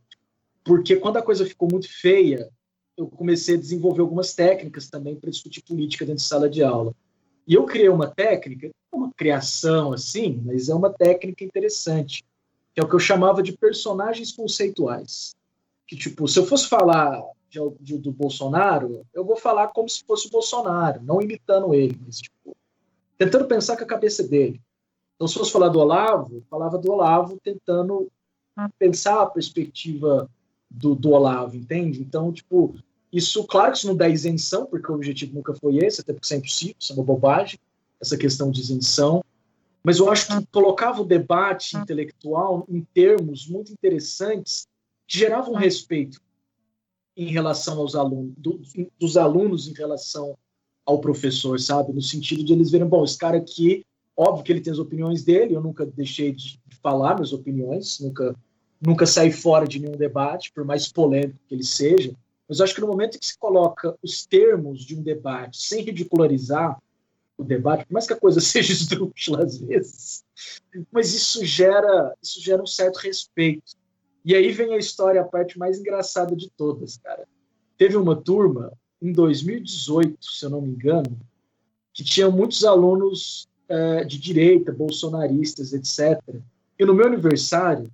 [SPEAKER 3] porque quando a coisa ficou muito feia, eu comecei a desenvolver algumas técnicas também para discutir política dentro de sala de aula. E eu criei uma técnica, uma criação assim, mas é uma técnica interessante, que é o que eu chamava de personagens conceituais. Que, tipo, se eu fosse falar de, de, do Bolsonaro, eu vou falar como se fosse o Bolsonaro, não imitando ele, mas, tipo, tentando pensar com a cabeça dele. Então, se fosse falar do Olavo, eu falava do Olavo tentando pensar a perspectiva do, do Olavo, entende? Então, tipo, isso, claro que isso não dá isenção, porque o objetivo nunca foi esse, até porque isso é impossível, isso é uma bobagem, essa questão de isenção. Mas eu acho que colocava o debate intelectual em termos muito interessantes que geravam respeito em relação aos alunos, do, dos alunos em relação ao professor, sabe? No sentido de eles verem, bom, esse cara aqui, óbvio que ele tem as opiniões dele, eu nunca deixei de falar minhas opiniões, nunca, nunca saí fora de nenhum debate, por mais polêmico que ele seja, mas eu acho que no momento em que se coloca os termos de um debate sem ridicularizar o debate, por mais que a coisa [laughs] seja esdrúxula às vezes, mas isso gera, isso gera um certo respeito. E aí vem a história, a parte mais engraçada de todas, cara. Teve uma turma em 2018, se eu não me engano, que tinha muitos alunos uh, de direita, bolsonaristas, etc. E no meu aniversário,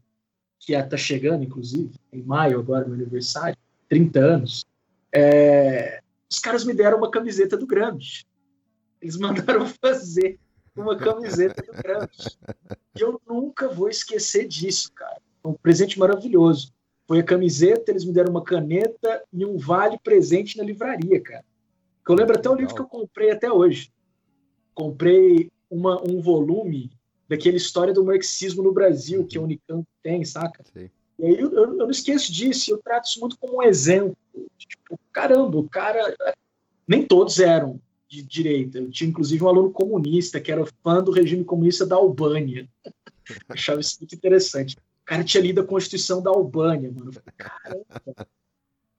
[SPEAKER 3] que está chegando, inclusive, em maio agora, meu aniversário, 30 anos, é, os caras me deram uma camiseta do Gramsci. Eles mandaram [laughs] fazer uma camiseta do Gramsci. E eu nunca vou esquecer disso, cara. Um presente maravilhoso. Foi a camiseta, eles me deram uma caneta e um vale presente na livraria, cara. Eu lembro até o livro que eu comprei até hoje. Comprei uma, um volume daquele História do Marxismo no Brasil, que a Unicamp tem, saca? Sim. E aí eu, eu, não esqueço disso, eu trato isso muito como um exemplo. Tipo, caramba, o cara. Nem todos eram de direita. Eu tinha inclusive um aluno comunista que era fã do regime comunista da Albânia. [laughs] achava isso muito interessante. O cara tinha lido a Constituição da Albânia, mano. Caramba,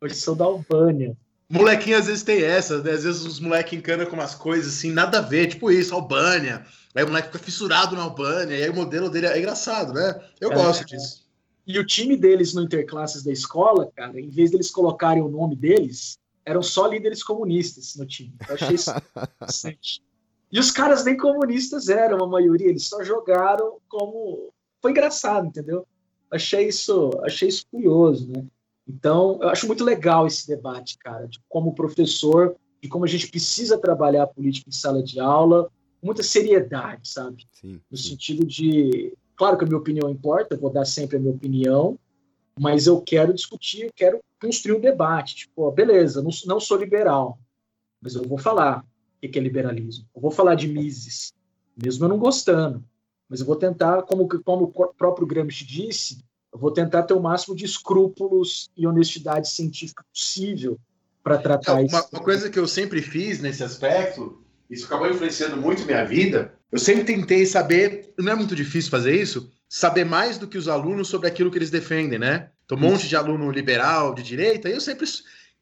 [SPEAKER 3] Constituição da Albânia.
[SPEAKER 1] Molequinho às vezes tem essa, né? Às vezes os moleques encanam com umas coisas assim, nada a ver, tipo isso, Albânia. Aí o moleque fica fissurado na Albânia, e aí o modelo dele é engraçado, né? Eu é, gosto disso.
[SPEAKER 3] E o time deles no Interclasses da escola, cara, em vez deles colocarem o nome deles, eram só líderes comunistas no time. Eu achei isso [laughs] interessante. E os caras nem comunistas eram, a maioria, eles só jogaram como. Foi engraçado, entendeu? Achei isso, achei isso curioso, né? Então, eu acho muito legal esse debate, cara, de como professor, de como a gente precisa trabalhar a política em sala de aula, com muita seriedade, sabe? Sim, no sim. sentido de Claro que a minha opinião importa, eu vou dar sempre a minha opinião, mas eu quero discutir, eu quero construir um debate. Tipo, beleza, não, não sou liberal, mas eu vou falar o que é liberalismo. Eu vou falar de Mises, mesmo eu não gostando. Mas eu vou tentar, como, como o próprio Gramsci disse, eu vou tentar ter o máximo de escrúpulos e honestidade científica possível para tratar
[SPEAKER 1] é,
[SPEAKER 3] isso.
[SPEAKER 1] Uma, uma coisa que eu sempre fiz nesse aspecto, isso acabou influenciando muito minha vida, eu sempre tentei saber, não é muito difícil fazer isso, saber mais do que os alunos sobre aquilo que eles defendem, né? Então, um monte de aluno liberal, de direita, e eu sempre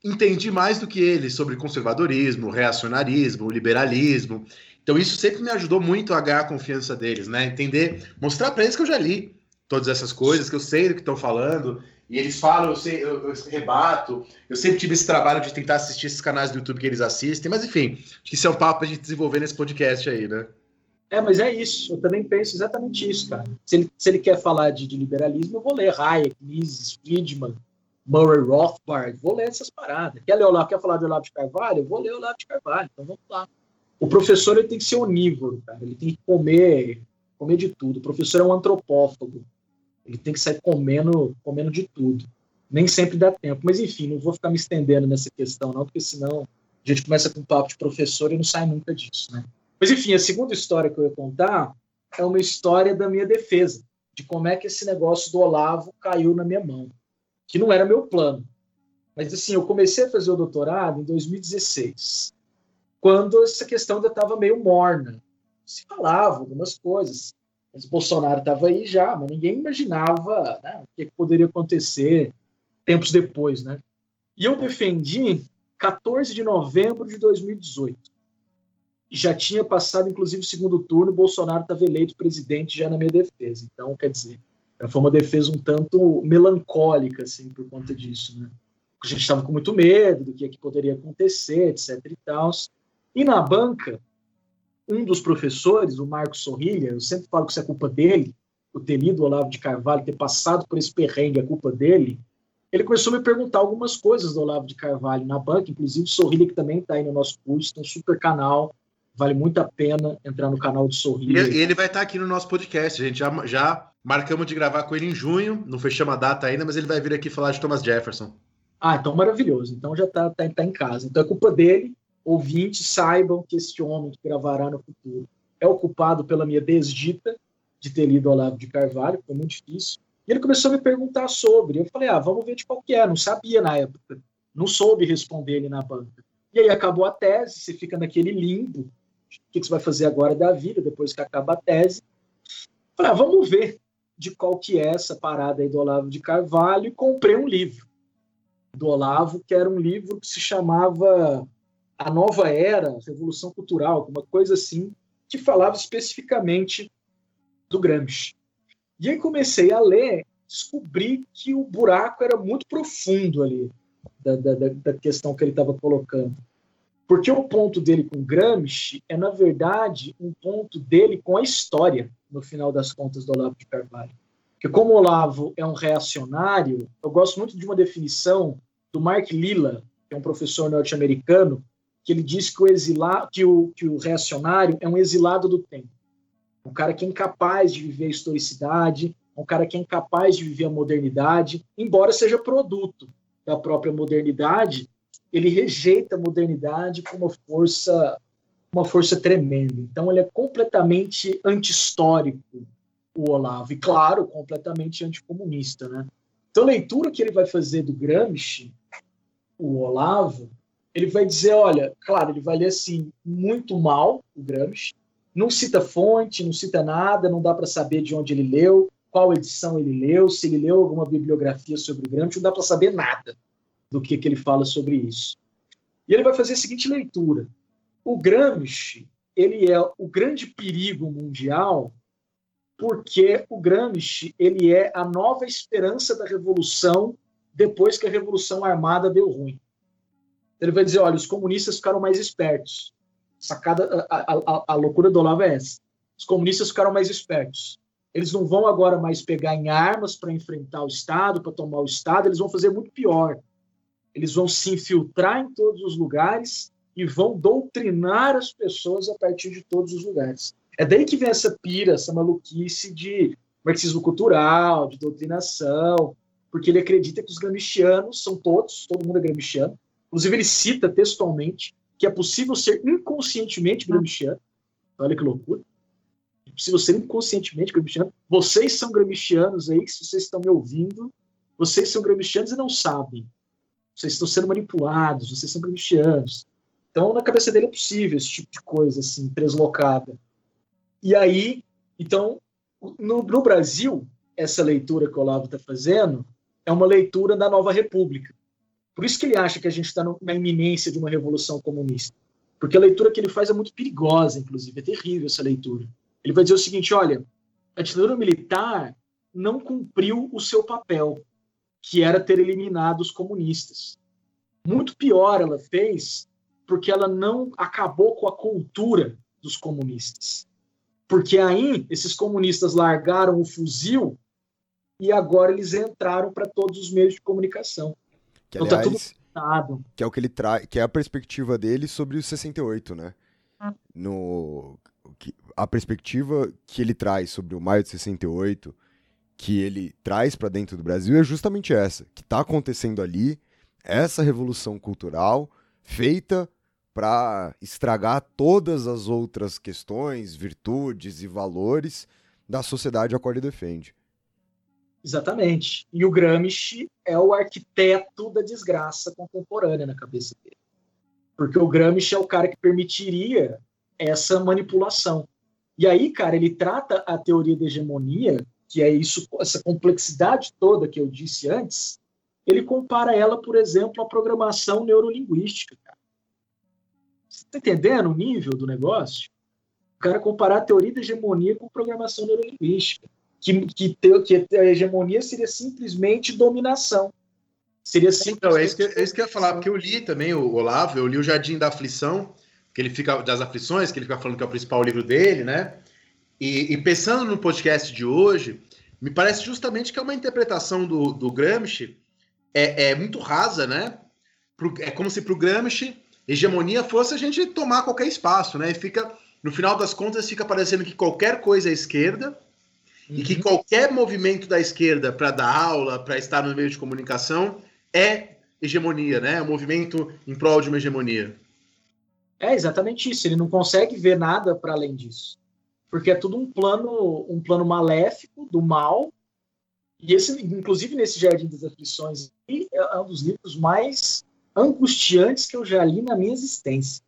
[SPEAKER 1] entendi mais do que eles sobre conservadorismo, reacionarismo, liberalismo. Então, isso sempre me ajudou muito a ganhar a confiança deles, né? Entender, mostrar para eles que eu já li todas essas coisas, que eu sei do que estão falando, e eles falam, eu, sei, eu, eu, rebato. Eu sempre tive esse trabalho de tentar assistir esses canais do YouTube que eles assistem, mas enfim, acho que isso é um papo pra gente desenvolver nesse podcast aí, né?
[SPEAKER 3] É, mas é isso. Eu também penso exatamente isso, cara. Se ele, se ele quer falar de, de liberalismo, eu vou ler Hayek, Mises, Friedman, Murray Rothbard, vou ler essas paradas. Quer ler Olavo, quer falar de Olavo de Carvalho? Eu vou ler Olavo de Carvalho. Então vamos lá. O professor ele tem que ser onívoro, cara. Ele tem que comer, comer de tudo. O professor é um antropófago. Ele tem que sair comendo, comendo de tudo. Nem sempre dá tempo. Mas enfim, não vou ficar me estendendo nessa questão, não, porque senão a gente começa com um papo de professor e não sai nunca disso, né? Mas, enfim, a segunda história que eu ia contar é uma história da minha defesa, de como é que esse negócio do Olavo caiu na minha mão, que não era meu plano. Mas, assim, eu comecei a fazer o doutorado em 2016, quando essa questão ainda estava meio morna. Se falava algumas coisas, mas Bolsonaro estava aí já, mas ninguém imaginava né, o que, poderia acontecer tempos depois, né? E eu defendi 14 de novembro de 2018 já tinha passado, inclusive, o segundo turno, Bolsonaro estava eleito presidente já na minha defesa. Então, quer dizer, Foi uma defesa um tanto melancólica, assim, por conta disso, né? A gente estava com muito medo do que, é que poderia acontecer, etc e tal. E na banca, um dos professores, o Marcos Sorrilha, eu sempre falo que isso é culpa dele, o ter lido o Olavo de Carvalho, ter passado por esse perrengue, é culpa dele, ele começou a me perguntar algumas coisas do Olavo de Carvalho na banca, inclusive o Sorrilha, que também está aí no nosso curso, tem um super canal, vale muito a pena entrar no canal do Sorrilha.
[SPEAKER 1] E ele vai estar tá aqui no nosso podcast, a gente já, já marcamos de gravar com ele em junho, não fechamos a data ainda, mas ele vai vir aqui falar de Thomas Jefferson.
[SPEAKER 3] Ah, então maravilhoso, então já está tá, tá em casa. Então é culpa dele, ouvintes saibam que este homem que gravará no futuro é ocupado pela minha desdita de ter lido Olavo de Carvalho, foi muito difícil. E ele começou a me perguntar sobre. Eu falei, ah, vamos ver de qual que é. Não sabia na época. Não soube responder ele na banca. E aí acabou a tese, você fica naquele limbo. O que você vai fazer agora da vida, depois que acaba a tese? Falei, ah, vamos ver de qual que é essa parada aí do Olavo de Carvalho. E comprei um livro do Olavo, que era um livro que se chamava A Nova Era, Revolução Cultural, uma coisa assim, que falava especificamente do Gramsci. E aí comecei a ler, descobri que o buraco era muito profundo ali, da, da, da questão que ele estava colocando. Porque o ponto dele com Gramsci é, na verdade, um ponto dele com a história, no final das contas, do Olavo de Carvalho. Porque como o Olavo é um reacionário, eu gosto muito de uma definição do Mark Lilla, que é um professor norte-americano, que ele diz que o, exila, que, o, que o reacionário é um exilado do tempo um cara que é incapaz de viver a historicidade, um cara que é incapaz de viver a modernidade, embora seja produto da própria modernidade, ele rejeita a modernidade com uma força uma força tremenda. Então ele é completamente anti-histórico, o Olavo, e claro, completamente anticomunista, né? Então a leitura que ele vai fazer do Gramsci, o Olavo, ele vai dizer, olha, claro, ele vai ler assim muito mal o Gramsci, não cita fonte, não cita nada, não dá para saber de onde ele leu, qual edição ele leu, se ele leu alguma bibliografia sobre o Gramsci, não dá para saber nada do que, que ele fala sobre isso. E ele vai fazer a seguinte leitura: o Gramsci ele é o grande perigo mundial porque o Gramsci ele é a nova esperança da revolução depois que a revolução armada deu ruim. Ele vai dizer, olha, os comunistas ficaram mais espertos sacada, a, a, a loucura do Olavo é essa. Os comunistas ficaram mais espertos. Eles não vão agora mais pegar em armas para enfrentar o Estado, para tomar o Estado, eles vão fazer muito pior. Eles vão se infiltrar em todos os lugares e vão doutrinar as pessoas a partir de todos os lugares. É daí que vem essa pira, essa maluquice de marxismo cultural, de doutrinação, porque ele acredita que os gramscianos são todos, todo mundo é gramsciano. Inclusive, ele cita textualmente que é possível ser inconscientemente gramsciano. Olha que loucura. É possível ser inconscientemente gramsciano. Vocês são gramscianos aí, se vocês estão me ouvindo, vocês são gramscianos e não sabem. Vocês estão sendo manipulados, vocês são gramscianos. Então, na cabeça dele é possível esse tipo de coisa, assim, deslocada. E aí, então, no, no Brasil, essa leitura que o Olavo está fazendo é uma leitura da nova república. Por isso que ele acha que a gente está na iminência de uma revolução comunista. Porque a leitura que ele faz é muito perigosa, inclusive, é terrível essa leitura. Ele vai dizer o seguinte: olha, a ditadura militar não cumpriu o seu papel, que era ter eliminado os comunistas. Muito pior ela fez porque ela não acabou com a cultura dos comunistas. Porque aí esses comunistas largaram o fuzil e agora eles entraram para todos os meios de comunicação.
[SPEAKER 2] Que, então aliás, tá tudo que é o que ele traz, que é a perspectiva dele sobre o 68, né? Ah. No que, a perspectiva que ele traz sobre o maio de 68, que ele traz para dentro do Brasil é justamente essa, que está acontecendo ali, essa revolução cultural feita para estragar todas as outras questões, virtudes e valores da sociedade a qual ele defende.
[SPEAKER 3] Exatamente. E o Gramsci é o arquiteto da desgraça contemporânea na cabeça dele. Porque o Gramsci é o cara que permitiria essa manipulação. E aí, cara, ele trata a teoria da hegemonia, que é isso, essa complexidade toda que eu disse antes, ele compara ela, por exemplo, à programação neurolinguística. Você está entendendo o nível do negócio? O cara comparar a teoria da hegemonia com programação neurolinguística. Que, que, ter, que a hegemonia seria simplesmente dominação. Seria
[SPEAKER 1] simplesmente... Então, é isso, que, é isso que eu ia falar, porque eu li também o Olavo, eu li o Jardim da Aflição, que ele fica das aflições, que ele fica falando que é o principal livro dele, né? E, e pensando no podcast de hoje, me parece justamente que é uma interpretação do, do Gramsci é, é muito rasa, né? Pro, é como se para o Gramsci hegemonia fosse a gente tomar qualquer espaço, né? E fica, no final das contas, fica parecendo que qualquer coisa é esquerda uhum. e que uhum. qualquer movimento da esquerda para dar aula, para estar no meio de comunicação, é hegemonia, né? É um movimento em prol de uma hegemonia.
[SPEAKER 3] É exatamente isso. Ele não consegue ver nada para além disso, porque é tudo um plano, um plano maléfico do mal. E esse, inclusive nesse Jardim das Aflições, é um dos livros mais angustiantes que eu já li na minha existência.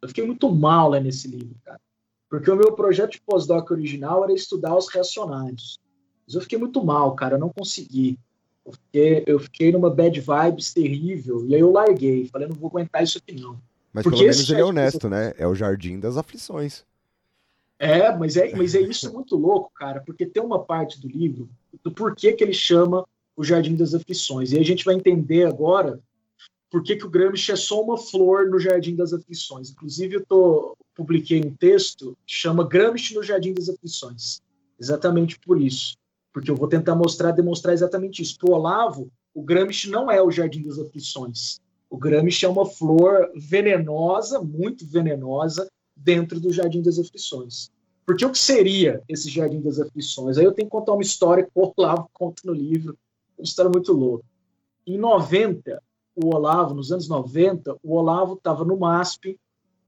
[SPEAKER 3] Eu fiquei muito mal lá nesse livro, cara, porque o meu projeto de pós-doc original era estudar os reacionários. Mas eu fiquei muito mal, cara, eu não consegui. Eu fiquei, eu fiquei numa bad vibes terrível, e aí eu larguei. Falei, não vou aguentar isso aqui não.
[SPEAKER 2] Mas Porque pelo menos ele é honesto, né? É o jardim das aflições.
[SPEAKER 3] É, mas é, mas é isso muito [laughs] louco, cara, porque tem uma parte do livro do porquê que ele chama o Jardim das Aflições. E a gente vai entender agora por que, que o Gramsci é só uma flor no Jardim das Aflições. Inclusive, eu tô, publiquei um texto que chama Gramsci no Jardim das Aflições. Exatamente por isso. Porque eu vou tentar mostrar, demonstrar exatamente isso. Para o Olavo, o Gramsci não é o Jardim das Aflições. O Gramsci é uma flor venenosa, muito venenosa, dentro do Jardim das Aflições. Porque o que seria esse Jardim das Aflições? Aí eu tenho que contar uma história que o Olavo conta no livro, uma história muito louca. Em 90, o Olavo, nos anos 90, o Olavo estava no MASP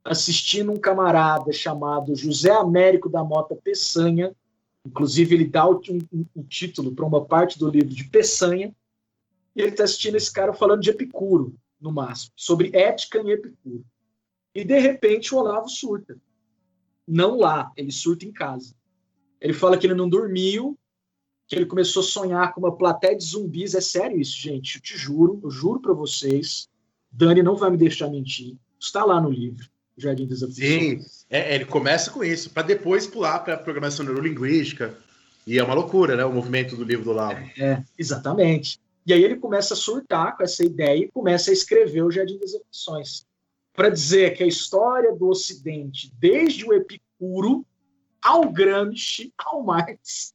[SPEAKER 3] assistindo um camarada chamado José Américo da Mota Peçanha, inclusive ele dá o, um, um título para uma parte do livro de Peçanha, e ele está assistindo esse cara falando de Epicuro, no máximo, sobre ética em Epicuro. E de repente o Olavo surta. Não lá, ele surta em casa. Ele fala que ele não dormiu, que ele começou a sonhar com uma plateia de zumbis. É sério isso, gente. Eu te juro, eu juro para vocês. Dani não vai me deixar mentir. Está lá no livro, Jardim das
[SPEAKER 1] Aflições. Sim, é, ele começa com isso, para depois pular para a programação neurolinguística. E é uma loucura, né? O movimento do livro do Olavo.
[SPEAKER 3] É, exatamente. E aí ele começa a surtar com essa ideia e começa a escrever o Jardim das Aflições. Para dizer que a história do Ocidente, desde o Epicuro ao Gramsci, ao Marx,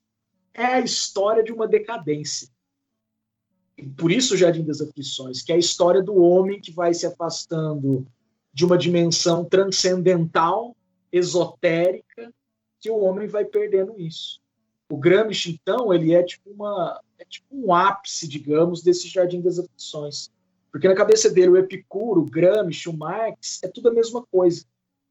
[SPEAKER 3] é a história de uma decadência. Por isso o Jardim das Aflições, que é a história do homem que vai se afastando de uma dimensão transcendental, esotérica, que o homem vai perdendo isso. O Gramsci, então, ele é tipo uma, é tipo um ápice, digamos, desse jardim das aflições. Porque na cabeça dele, o Epicuro, o Gramsci, o Marx, é tudo a mesma coisa.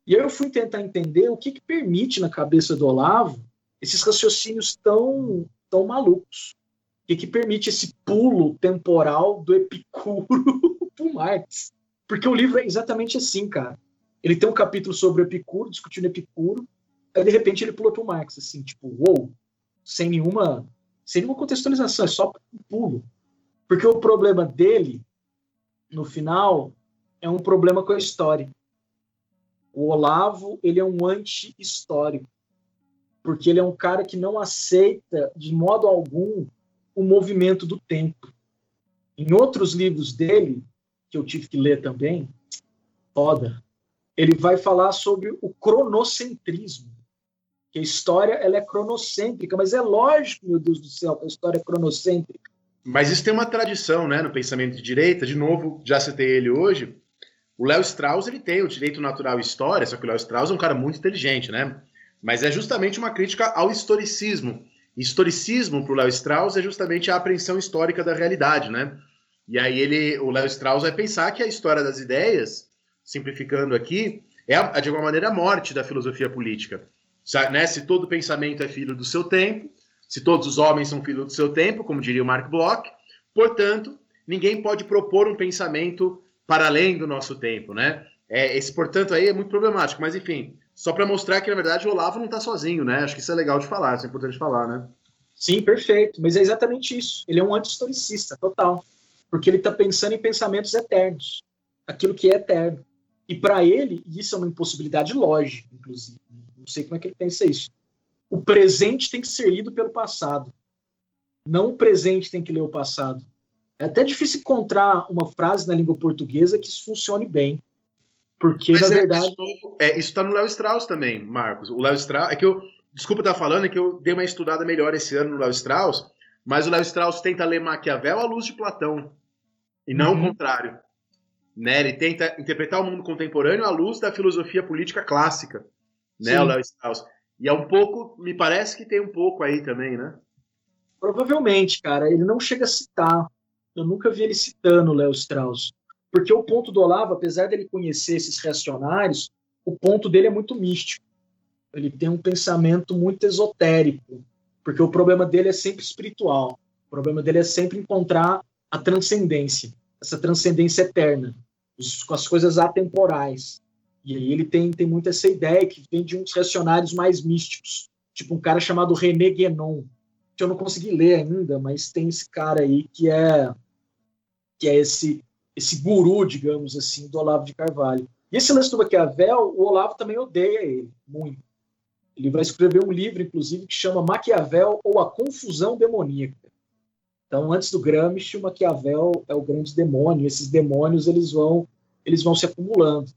[SPEAKER 3] E eu fui tentar entender o que, que permite na cabeça do Olavo esses raciocínios tão, tão malucos. O que, permite esse pulo temporal do Epicuro [laughs] para o Marx. Porque o livro é exatamente assim, cara. Ele tem um capítulo sobre Epicuro, discutindo Epicuro, aí de repente ele pula para o Marx, assim, tipo, uou, wow, sem nenhuma sem nenhuma contextualização, é só um pulo. Porque o problema dele, no final, é um problema com a história. O Olavo, ele é um anti-histórico, porque ele é um cara que não aceita, de modo algum, o movimento do tempo. Em outros livros dele, que eu tive que ler também, foda, ele vai falar sobre o cronocentrismo que a história ela é cronocêntrica, mas é lógico, meu Deus do céu, que a história é cronocêntrica.
[SPEAKER 1] Mas isso tem uma tradição, né, no pensamento de direita. De novo, já citei ele hoje. O Léo Strauss ele tem o direito natural e história, só que o Léo Strauss é um cara muito inteligente, né? Mas é justamente uma crítica ao historicismo. Historicismo para o Léo Strauss é justamente a apreensão histórica da realidade, né? E aí ele, o Léo Strauss vai pensar que a história das ideias, simplificando aqui, é de alguma maneira a morte da filosofia política. Né? Se todo pensamento é filho do seu tempo, se todos os homens são filhos do seu tempo, como diria o Mark Bloch, portanto, ninguém pode propor um pensamento para além do nosso tempo, né? É, esse, portanto, aí é muito problemático, mas enfim, só para mostrar que, na verdade, o Olavo não está sozinho, né? Acho que isso é legal de falar, isso é importante falar, né?
[SPEAKER 3] Sim, perfeito. Mas é exatamente isso. Ele é um anti-historicista, total. Porque ele está pensando em pensamentos eternos. Aquilo que é eterno. E para ele, isso é uma impossibilidade lógica, inclusive. Não sei como é que ele pensa isso. o presente tem que ser lido pelo passado. Não o presente tem que ler o passado. É até difícil encontrar uma frase na língua portuguesa que isso funcione bem. Porque, Mas na é, verdade.
[SPEAKER 1] Isso, é, isso tá no Léo Strauss também, Marcos. O Léo Strauss. É que eu. Desculpa estar falando, é que eu dei uma estudada melhor esse ano no Léo Strauss. Mas o Léo Strauss tenta ler Maquiavel à luz de Platão. E não uhum. o contrário. Né? Ele tenta interpretar o mundo contemporâneo à luz da filosofia política clássica. Né, o Léo Strauss. E é um pouco. Me parece que tem um pouco aí também, né?
[SPEAKER 3] Provavelmente, cara. Ele não chega a citar. Eu nunca vi ele citando o Léo Strauss. Porque o ponto do Olavo, apesar dele conhecer esses reacionários, o ponto dele é muito místico. Ele tem um pensamento muito esotérico, porque o problema dele é sempre espiritual. O problema dele é sempre encontrar a transcendência, essa transcendência eterna, com as coisas atemporais. E aí ele tem, tem muito essa ideia que vem de uns reacionários mais místicos, tipo um cara chamado René Guénon, que eu não consegui ler ainda, mas tem esse cara aí que é que é esse esse guru, digamos assim, do Olavo de Carvalho. E esse lance do Maquiavel, o Olavo também odeia ele, muito. Ele vai escrever um livro, inclusive, que chama Maquiavel ou a Confusão Demoníaca. Então, antes do Gramsci, o Maquiavel é o grande demônio. Esses demônios eles vão, eles vão se acumulando.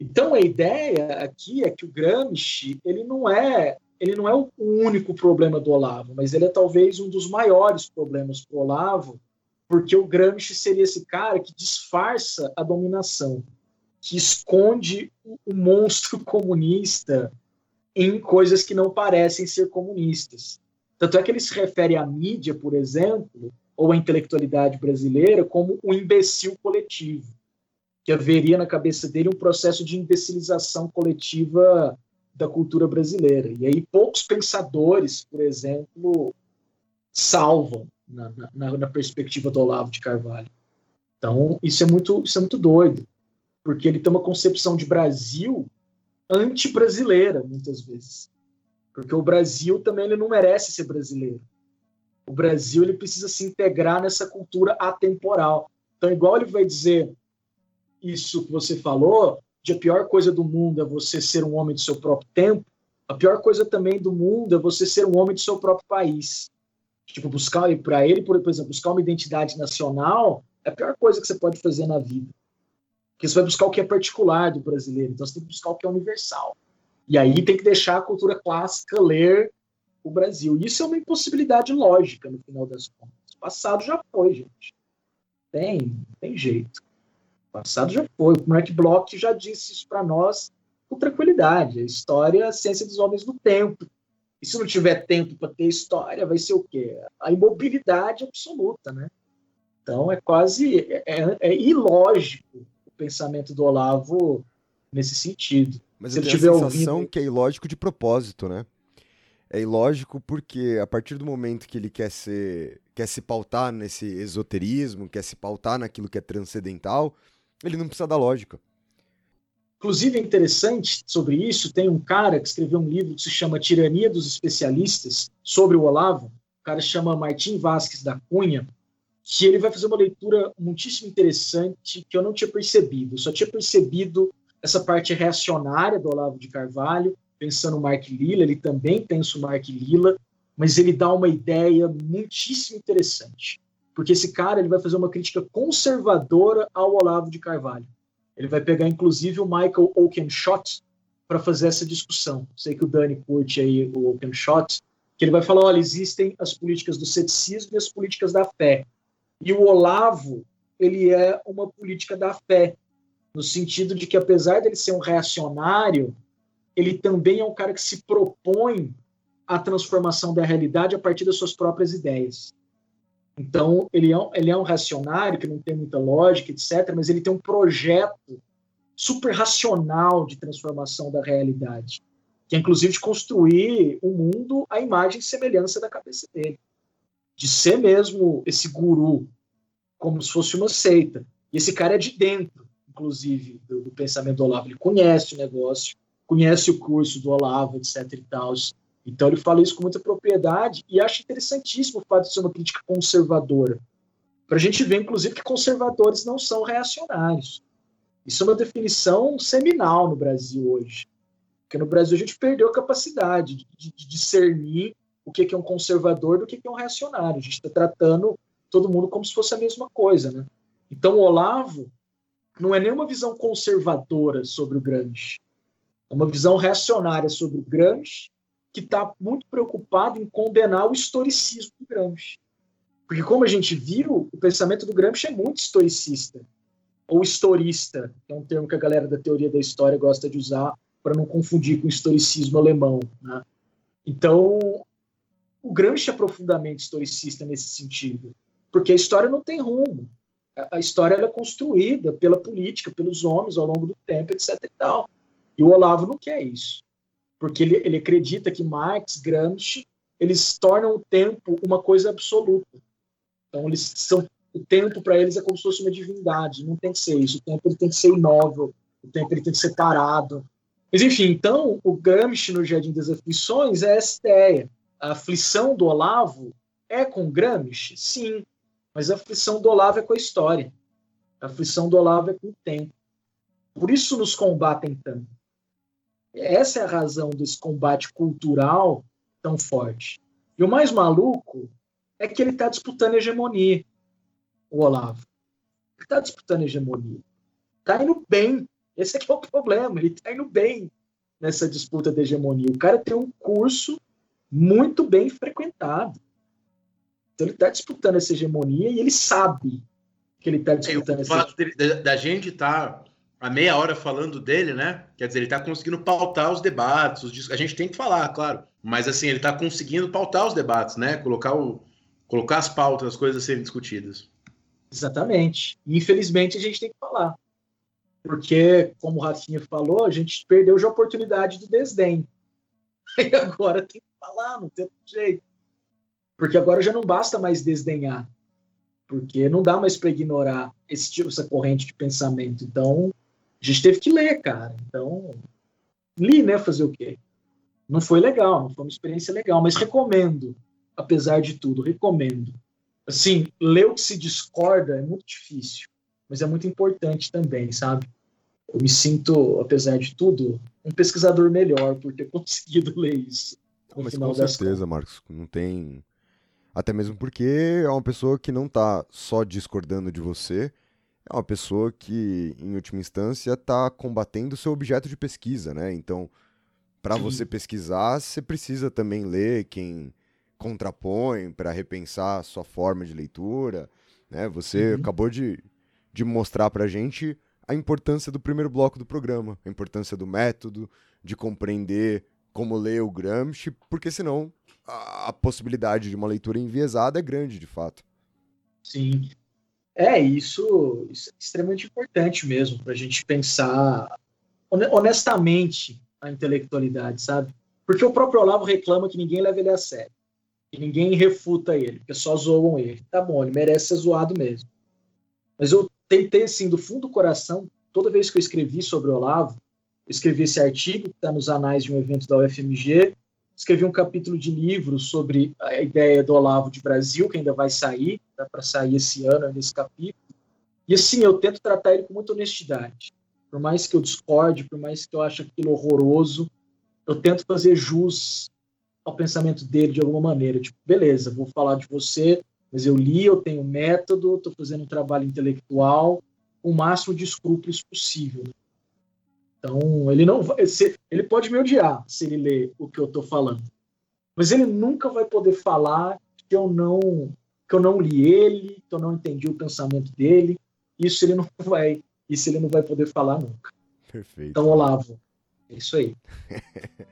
[SPEAKER 3] Então, a ideia aqui é que o Gramsci ele não é ele não é o único problema do Olavo, mas ele é talvez um dos maiores problemas para o Olavo, porque o Gramsci seria esse cara que disfarça a dominação, que esconde o monstro [laughs] comunista em coisas que não parecem ser comunistas. Tanto é que ele se refere à mídia, por exemplo, ou à intelectualidade brasileira como um imbecil coletivo, que haveria na cabeça dele um processo de imbecilização coletiva da cultura brasileira. E aí poucos pensadores, por exemplo, salvam na, na, na, perspectiva do Olavo de Carvalho. Então, isso é muito, isso é muito doido, porque ele tem uma concepção de Brasil anti-brasileira, muitas vezes. Porque o Brasil também ele não merece ser brasileiro. O Brasil ele precisa se integrar nessa cultura atemporal. Então, igual ele vai dizer isso que você falou, de a pior coisa do mundo é você ser um homem do seu próprio tempo, a pior coisa também do mundo é você ser um homem do seu próprio país. Tipo, buscar, para ele, por, exemplo, buscar uma identidade nacional é a pior coisa que você pode fazer na vida. Porque você vai buscar o que é particular do brasileiro, então você tem que buscar o que é universal. E aí tem que deixar a cultura clássica ler o Brasil. Isso é uma impossibilidade lógica, no final das contas. O passado já foi, gente. Tem, tem jeito. O passado já foi. O Mark Bloch já disse isso para nós com tranquilidade. A história é a ciência dos homens do tempo. E se não tiver tempo para ter história, vai ser o quê? A imobilidade absoluta, né? Então é quase é, é, é ilógico o pensamento do Olavo nesse sentido.
[SPEAKER 2] Mas se eu a sensação que é ilógico de propósito, né? É ilógico porque a partir do momento que ele quer ser, quer se pautar nesse esoterismo, quer se pautar naquilo que é transcendental, ele não precisa da lógica.
[SPEAKER 3] Inclusive, é interessante sobre isso, tem um cara que escreveu um livro que se chama Tirania dos Especialistas, sobre o Olavo, o cara chama Martim Vasques da Cunha, que ele vai fazer uma leitura muitíssimo interessante que eu não tinha percebido. Eu só tinha percebido essa parte reacionária do Olavo de Carvalho, pensando o Mark Lila, ele também pensa o Mark Lila, mas ele dá uma ideia muitíssimo interessante. Porque esse cara ele vai fazer uma crítica conservadora ao Olavo de Carvalho. Ele vai pegar, inclusive, o Michael Oakenshott para fazer essa discussão. Sei que o Dani curte aí o Oakenshott, que ele vai falar, olha, existem as políticas do ceticismo e as políticas da fé. E o Olavo, ele é uma política da fé, no sentido de que, apesar dele ser um reacionário, ele também é um cara que se propõe a transformação da realidade a partir das suas próprias ideias. Então, ele é, um, ele é um racionário que não tem muita lógica, etc., mas ele tem um projeto super racional de transformação da realidade, que é inclusive de construir o um mundo à imagem e semelhança da cabeça dele, de ser mesmo esse guru, como se fosse uma seita. E esse cara é de dentro, inclusive, do, do pensamento do Olavo. Ele conhece o negócio, conhece o curso do Olavo, etc. e tal. Então ele fala isso com muita propriedade e acho interessantíssimo o fato de ser uma crítica conservadora. Para a gente ver, inclusive, que conservadores não são reacionários. Isso é uma definição seminal no Brasil hoje. Porque no Brasil a gente perdeu a capacidade de, de, discernir o que é um conservador do que é um reacionário. A gente está tratando todo mundo como se fosse a mesma coisa, né? Então o Olavo não é nenhuma visão conservadora sobre o Gramsci. É uma visão reacionária sobre o Gramsci que está muito preocupado em condenar o historicismo do Gramsci. Porque, como a gente viu, o pensamento do Gramsci é muito historicista, ou historista, que é um termo que a galera da teoria da história gosta de usar para não confundir com o historicismo alemão. Né? Então, o Gramsci é profundamente historicista nesse sentido, porque a história não tem rumo. A história é construída pela política, pelos homens ao longo do tempo, etc. E, tal. e o Olavo não quer isso porque ele, ele acredita que Marx, Gramsci, eles tornam o tempo uma coisa absoluta. Então, eles são o tempo para eles é como se fosse uma divindade, não tem que ser isso. O tempo ele tem que ser imóvel, o tempo ele tem que ser parado. Mas, enfim, então, o Gramsci no Jardim das Aflições é essa ideia. A aflição do Olavo é com Gramsci? Sim, mas a aflição do Olavo é com a história. A aflição do Olavo é com o tempo. Por isso nos combatem tanto. Essa é a razão desse combate cultural tão forte. E o mais maluco é que ele está disputando hegemonia, o Olavo. Ele está disputando hegemonia. Está indo bem. Esse é que é o problema. Ele está indo bem nessa disputa de hegemonia. O cara tem um curso muito bem frequentado. Então ele está disputando essa hegemonia e ele sabe que ele está disputando
[SPEAKER 1] é,
[SPEAKER 3] essa
[SPEAKER 1] hegemonia. Da, da gente estar tá a meia hora falando dele, né? Quer dizer, ele está conseguindo pautar os debates. Os, a gente tem que falar, claro. Mas assim, ele está conseguindo pautar os debates, né? Colocar, o, colocar as pautas, as coisas a serem discutidas.
[SPEAKER 3] Exatamente. Infelizmente a gente tem que falar. Porque, como o Rafinha falou, a gente perdeu já a oportunidade do desdém. [laughs] E agora tem que falar, não tem jeito. Porque agora já não basta mais desdenhar. Porque não dá mais para ignorar esse tipo, essa corrente de pensamento. Então, a gente teve que ler, cara. Então, li, né? Fazer o quê? Não foi legal, não foi uma experiência legal, mas recomendo, apesar de tudo, recomendo. Assim, ler o que se discorda é muito difícil, mas é muito importante também, sabe? Eu me sinto, apesar de tudo, um pesquisador melhor por ter [laughs] conseguido ler isso.
[SPEAKER 2] Mas com certeza, Marcos, não tem. Até mesmo porque é uma pessoa que não está só discordando de você, é uma pessoa que, em última instância, está combatendo o seu objeto de pesquisa, né? Então, para você pesquisar, você precisa também ler quem contrapõe para repensar a sua forma de leitura, né? Você uhum. acabou de, de mostrar para a gente a importância do primeiro bloco do programa, a importância do método, de compreender como ler o Gramsci, porque senão a, a possibilidade de uma leitura enviesada é grande, de fato.
[SPEAKER 3] Sim. É, isso, isso é extremamente importante mesmo, para a gente pensar honestamente a intelectualidade, sabe? Porque o próprio Olavo reclama que ninguém leva ele a sério, que ninguém refuta ele, porque só zoam ele. Tá bom, ele merece ser zoado mesmo. Mas eu tentei, assim, do fundo do coração, toda vez que eu escrevi sobre o Olavo, eu escrevi esse artigo que está nos anais de um evento da UFMG, escrevi um capítulo de livro sobre a ideia do Olavo de Brasil, que ainda vai sair, tá para sair esse ano, nesse capítulo. E assim, eu tento tratar ele com muita honestidade. Por mais que eu discorde, por mais que eu ache aquilo horroroso, eu tento fazer jus ao pensamento dele de alguma maneira. Tipo, beleza, vou falar de você, mas eu li, eu tenho método, estou fazendo um trabalho intelectual, o máximo de escrúpulos possível. Então, ele não vai, ele pode me odiar se ele ler o que eu estou falando, mas ele nunca vai poder falar que eu não que eu não li ele, que eu não entendi o pensamento dele. Isso ele não [laughs] vai, isso ele não vai poder falar nunca.
[SPEAKER 2] Perfeito.
[SPEAKER 3] Então, Olavo, é isso aí. [laughs]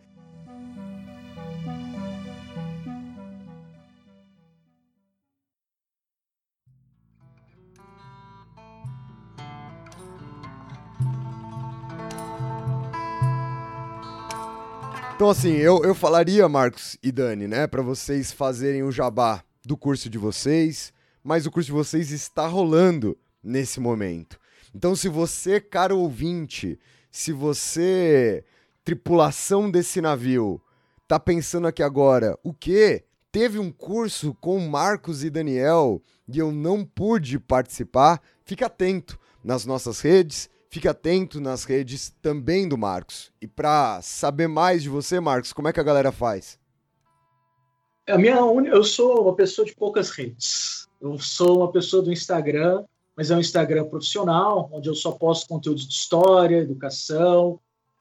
[SPEAKER 2] Então, assim, eu, eu falaria, Marcos e Dani, né, para vocês fazerem o jabá do curso de vocês, mas o curso de vocês está rolando nesse momento. Então, se você, caro ouvinte, se você, tripulação desse navio, tá pensando aqui agora, o quê? Teve um curso com Marcos e Daniel e eu não pude participar? Fique atento nas nossas redes, fique atento nas redes também do Marcos. E para saber mais de você, Marcos, como é que a galera faz?
[SPEAKER 3] A minha eu sou uma pessoa de poucas redes. Eu sou uma pessoa do Instagram, mas é um Instagram profissional, onde eu só posto conteúdos de história, educação,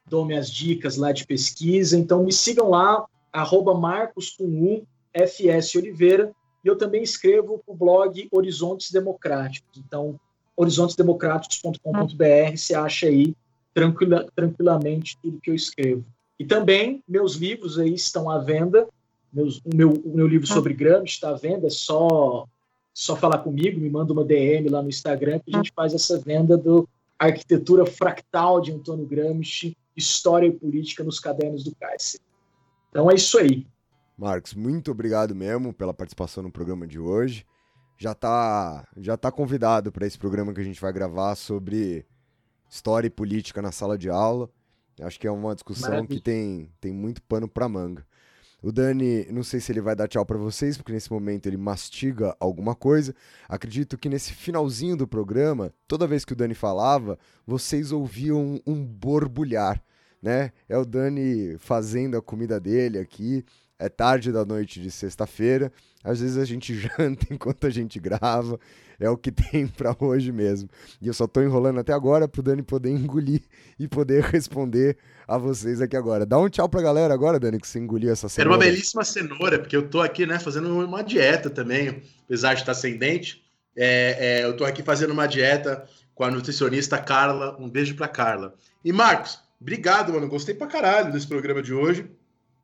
[SPEAKER 3] dou minhas dicas lá de pesquisa. Então me sigam lá, arroba Marcos com U, FS Oliveira, e eu também escrevo o blog Horizontes Democráticos. Então, horizontesdemocráticos.com.br, você acha aí tranquila, tranquilamente tudo que eu escrevo. E também meus livros aí estão à venda. Meus, o, meu, o meu livro sobre Gramsci está à venda, é só, só falar comigo, me manda uma DM lá no Instagram que a gente faz essa venda do Arquitetura Fractal de Antônio Gramsci, História e Política nos Cadernos do Cárcere. Então é isso aí.
[SPEAKER 2] Marcos, muito obrigado mesmo pela participação no programa de hoje já tá, já tá convidado para esse programa que a gente vai gravar sobre história e política na sala de aula. Acho que é uma discussão Maravilha. que tem, tem muito pano para manga. O Dani, não sei se ele vai dar tchau para vocês, porque nesse momento ele mastiga alguma coisa. Acredito que nesse finalzinho do programa, toda vez que o Dani falava, vocês ouviam um borbulhar, né? É o Dani fazendo a comida dele aqui. É tarde da noite de sexta-feira. Às vezes a gente [laughs] janta enquanto a gente grava. É o que tem [laughs] para hoje mesmo. E eu só tô enrolando até agora pro Dani poder engolir e poder [laughs] responder a vocês aqui agora. Dá um tchau pra galera agora, Dani, que você engoliu essa cenoura.
[SPEAKER 1] Era uma belíssima cenoura, porque eu tô aqui, né, fazendo uma dieta também, apesar de estar sem dente. É, é, eu tô aqui fazendo uma dieta com a nutricionista Carla. Um beijo pra Carla. E Marcos, obrigado, mano. Gostei pra caralho desse programa de hoje.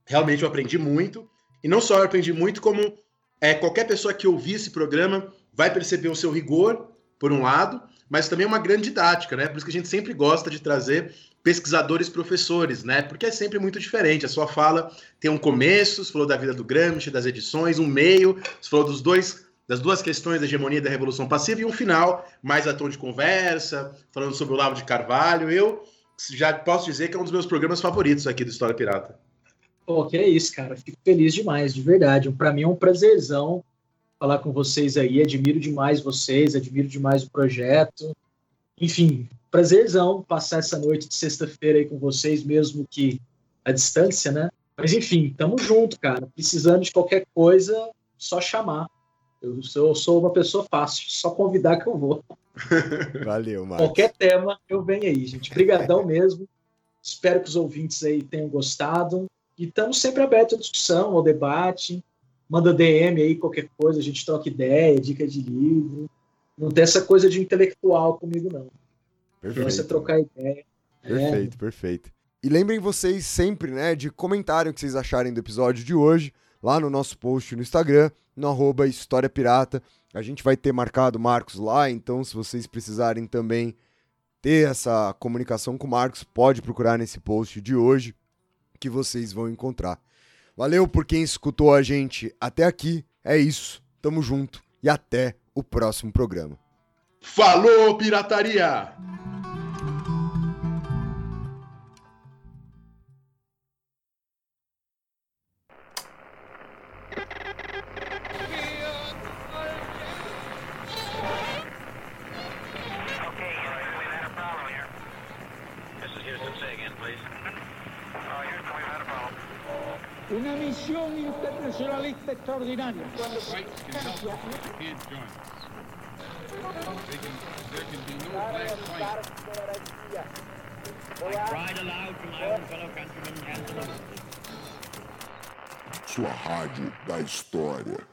[SPEAKER 1] Realmente eu aprendi muito. E não só eu aprendi muito, como é, qualquer pessoa que ouvir esse programa vai perceber o seu rigor, por um lado, mas também uma grande didática, né? Por isso que a gente sempre gosta de trazer pesquisadores professores, né? Porque é sempre muito diferente. A sua fala tem um começo, você falou da vida do Gramsci, das edições, um meio, você falou dos dois das duas questões da hegemonia e da revolução passiva e um final mais a tom de conversa, falando sobre o Lavo de Carvalho. Eu já posso dizer que é um dos meus programas favoritos aqui do História Pirata.
[SPEAKER 3] Pô, que é isso, cara. Fico feliz demais, de verdade. Para mim é um prazerzão falar com vocês aí. Admiro demais vocês, admiro demais o projeto. Enfim, prazerzão passar essa noite de sexta-feira aí com vocês, mesmo que à distância, né? Mas enfim, tamo junto, cara. Precisando de qualquer coisa, só chamar. Eu sou, eu sou uma pessoa fácil, só convidar que eu vou. [laughs]
[SPEAKER 2] Valeu, Marcos.
[SPEAKER 3] Qualquer tema, eu venho aí, gente. Obrigadão mesmo. Espero que os ouvintes aí tenham gostado. E estamos sempre abertos à discussão, ao debate. Manda DM aí, qualquer coisa, a gente troca ideia, dica de livro. Não tem essa coisa de intelectual comigo, não. Perfeito. Você trocar ideia.
[SPEAKER 2] Perfeito, é. perfeito. E lembrem vocês sempre, né, de comentarem o que vocês acharem do episódio de hoje, lá no nosso post no Instagram, no arroba História Pirata. A gente vai ter marcado o Marcos lá, então se vocês precisarem também ter essa comunicação com o Marcos, pode procurar nesse post de hoje que vocês vão encontrar. Valeu por quem escutou a gente até aqui. É isso. Tamo junto e até o próximo programa.
[SPEAKER 1] Falou, pirataria!
[SPEAKER 4] Misión internacionalista extraordinaria.
[SPEAKER 5] Sua rádio da história.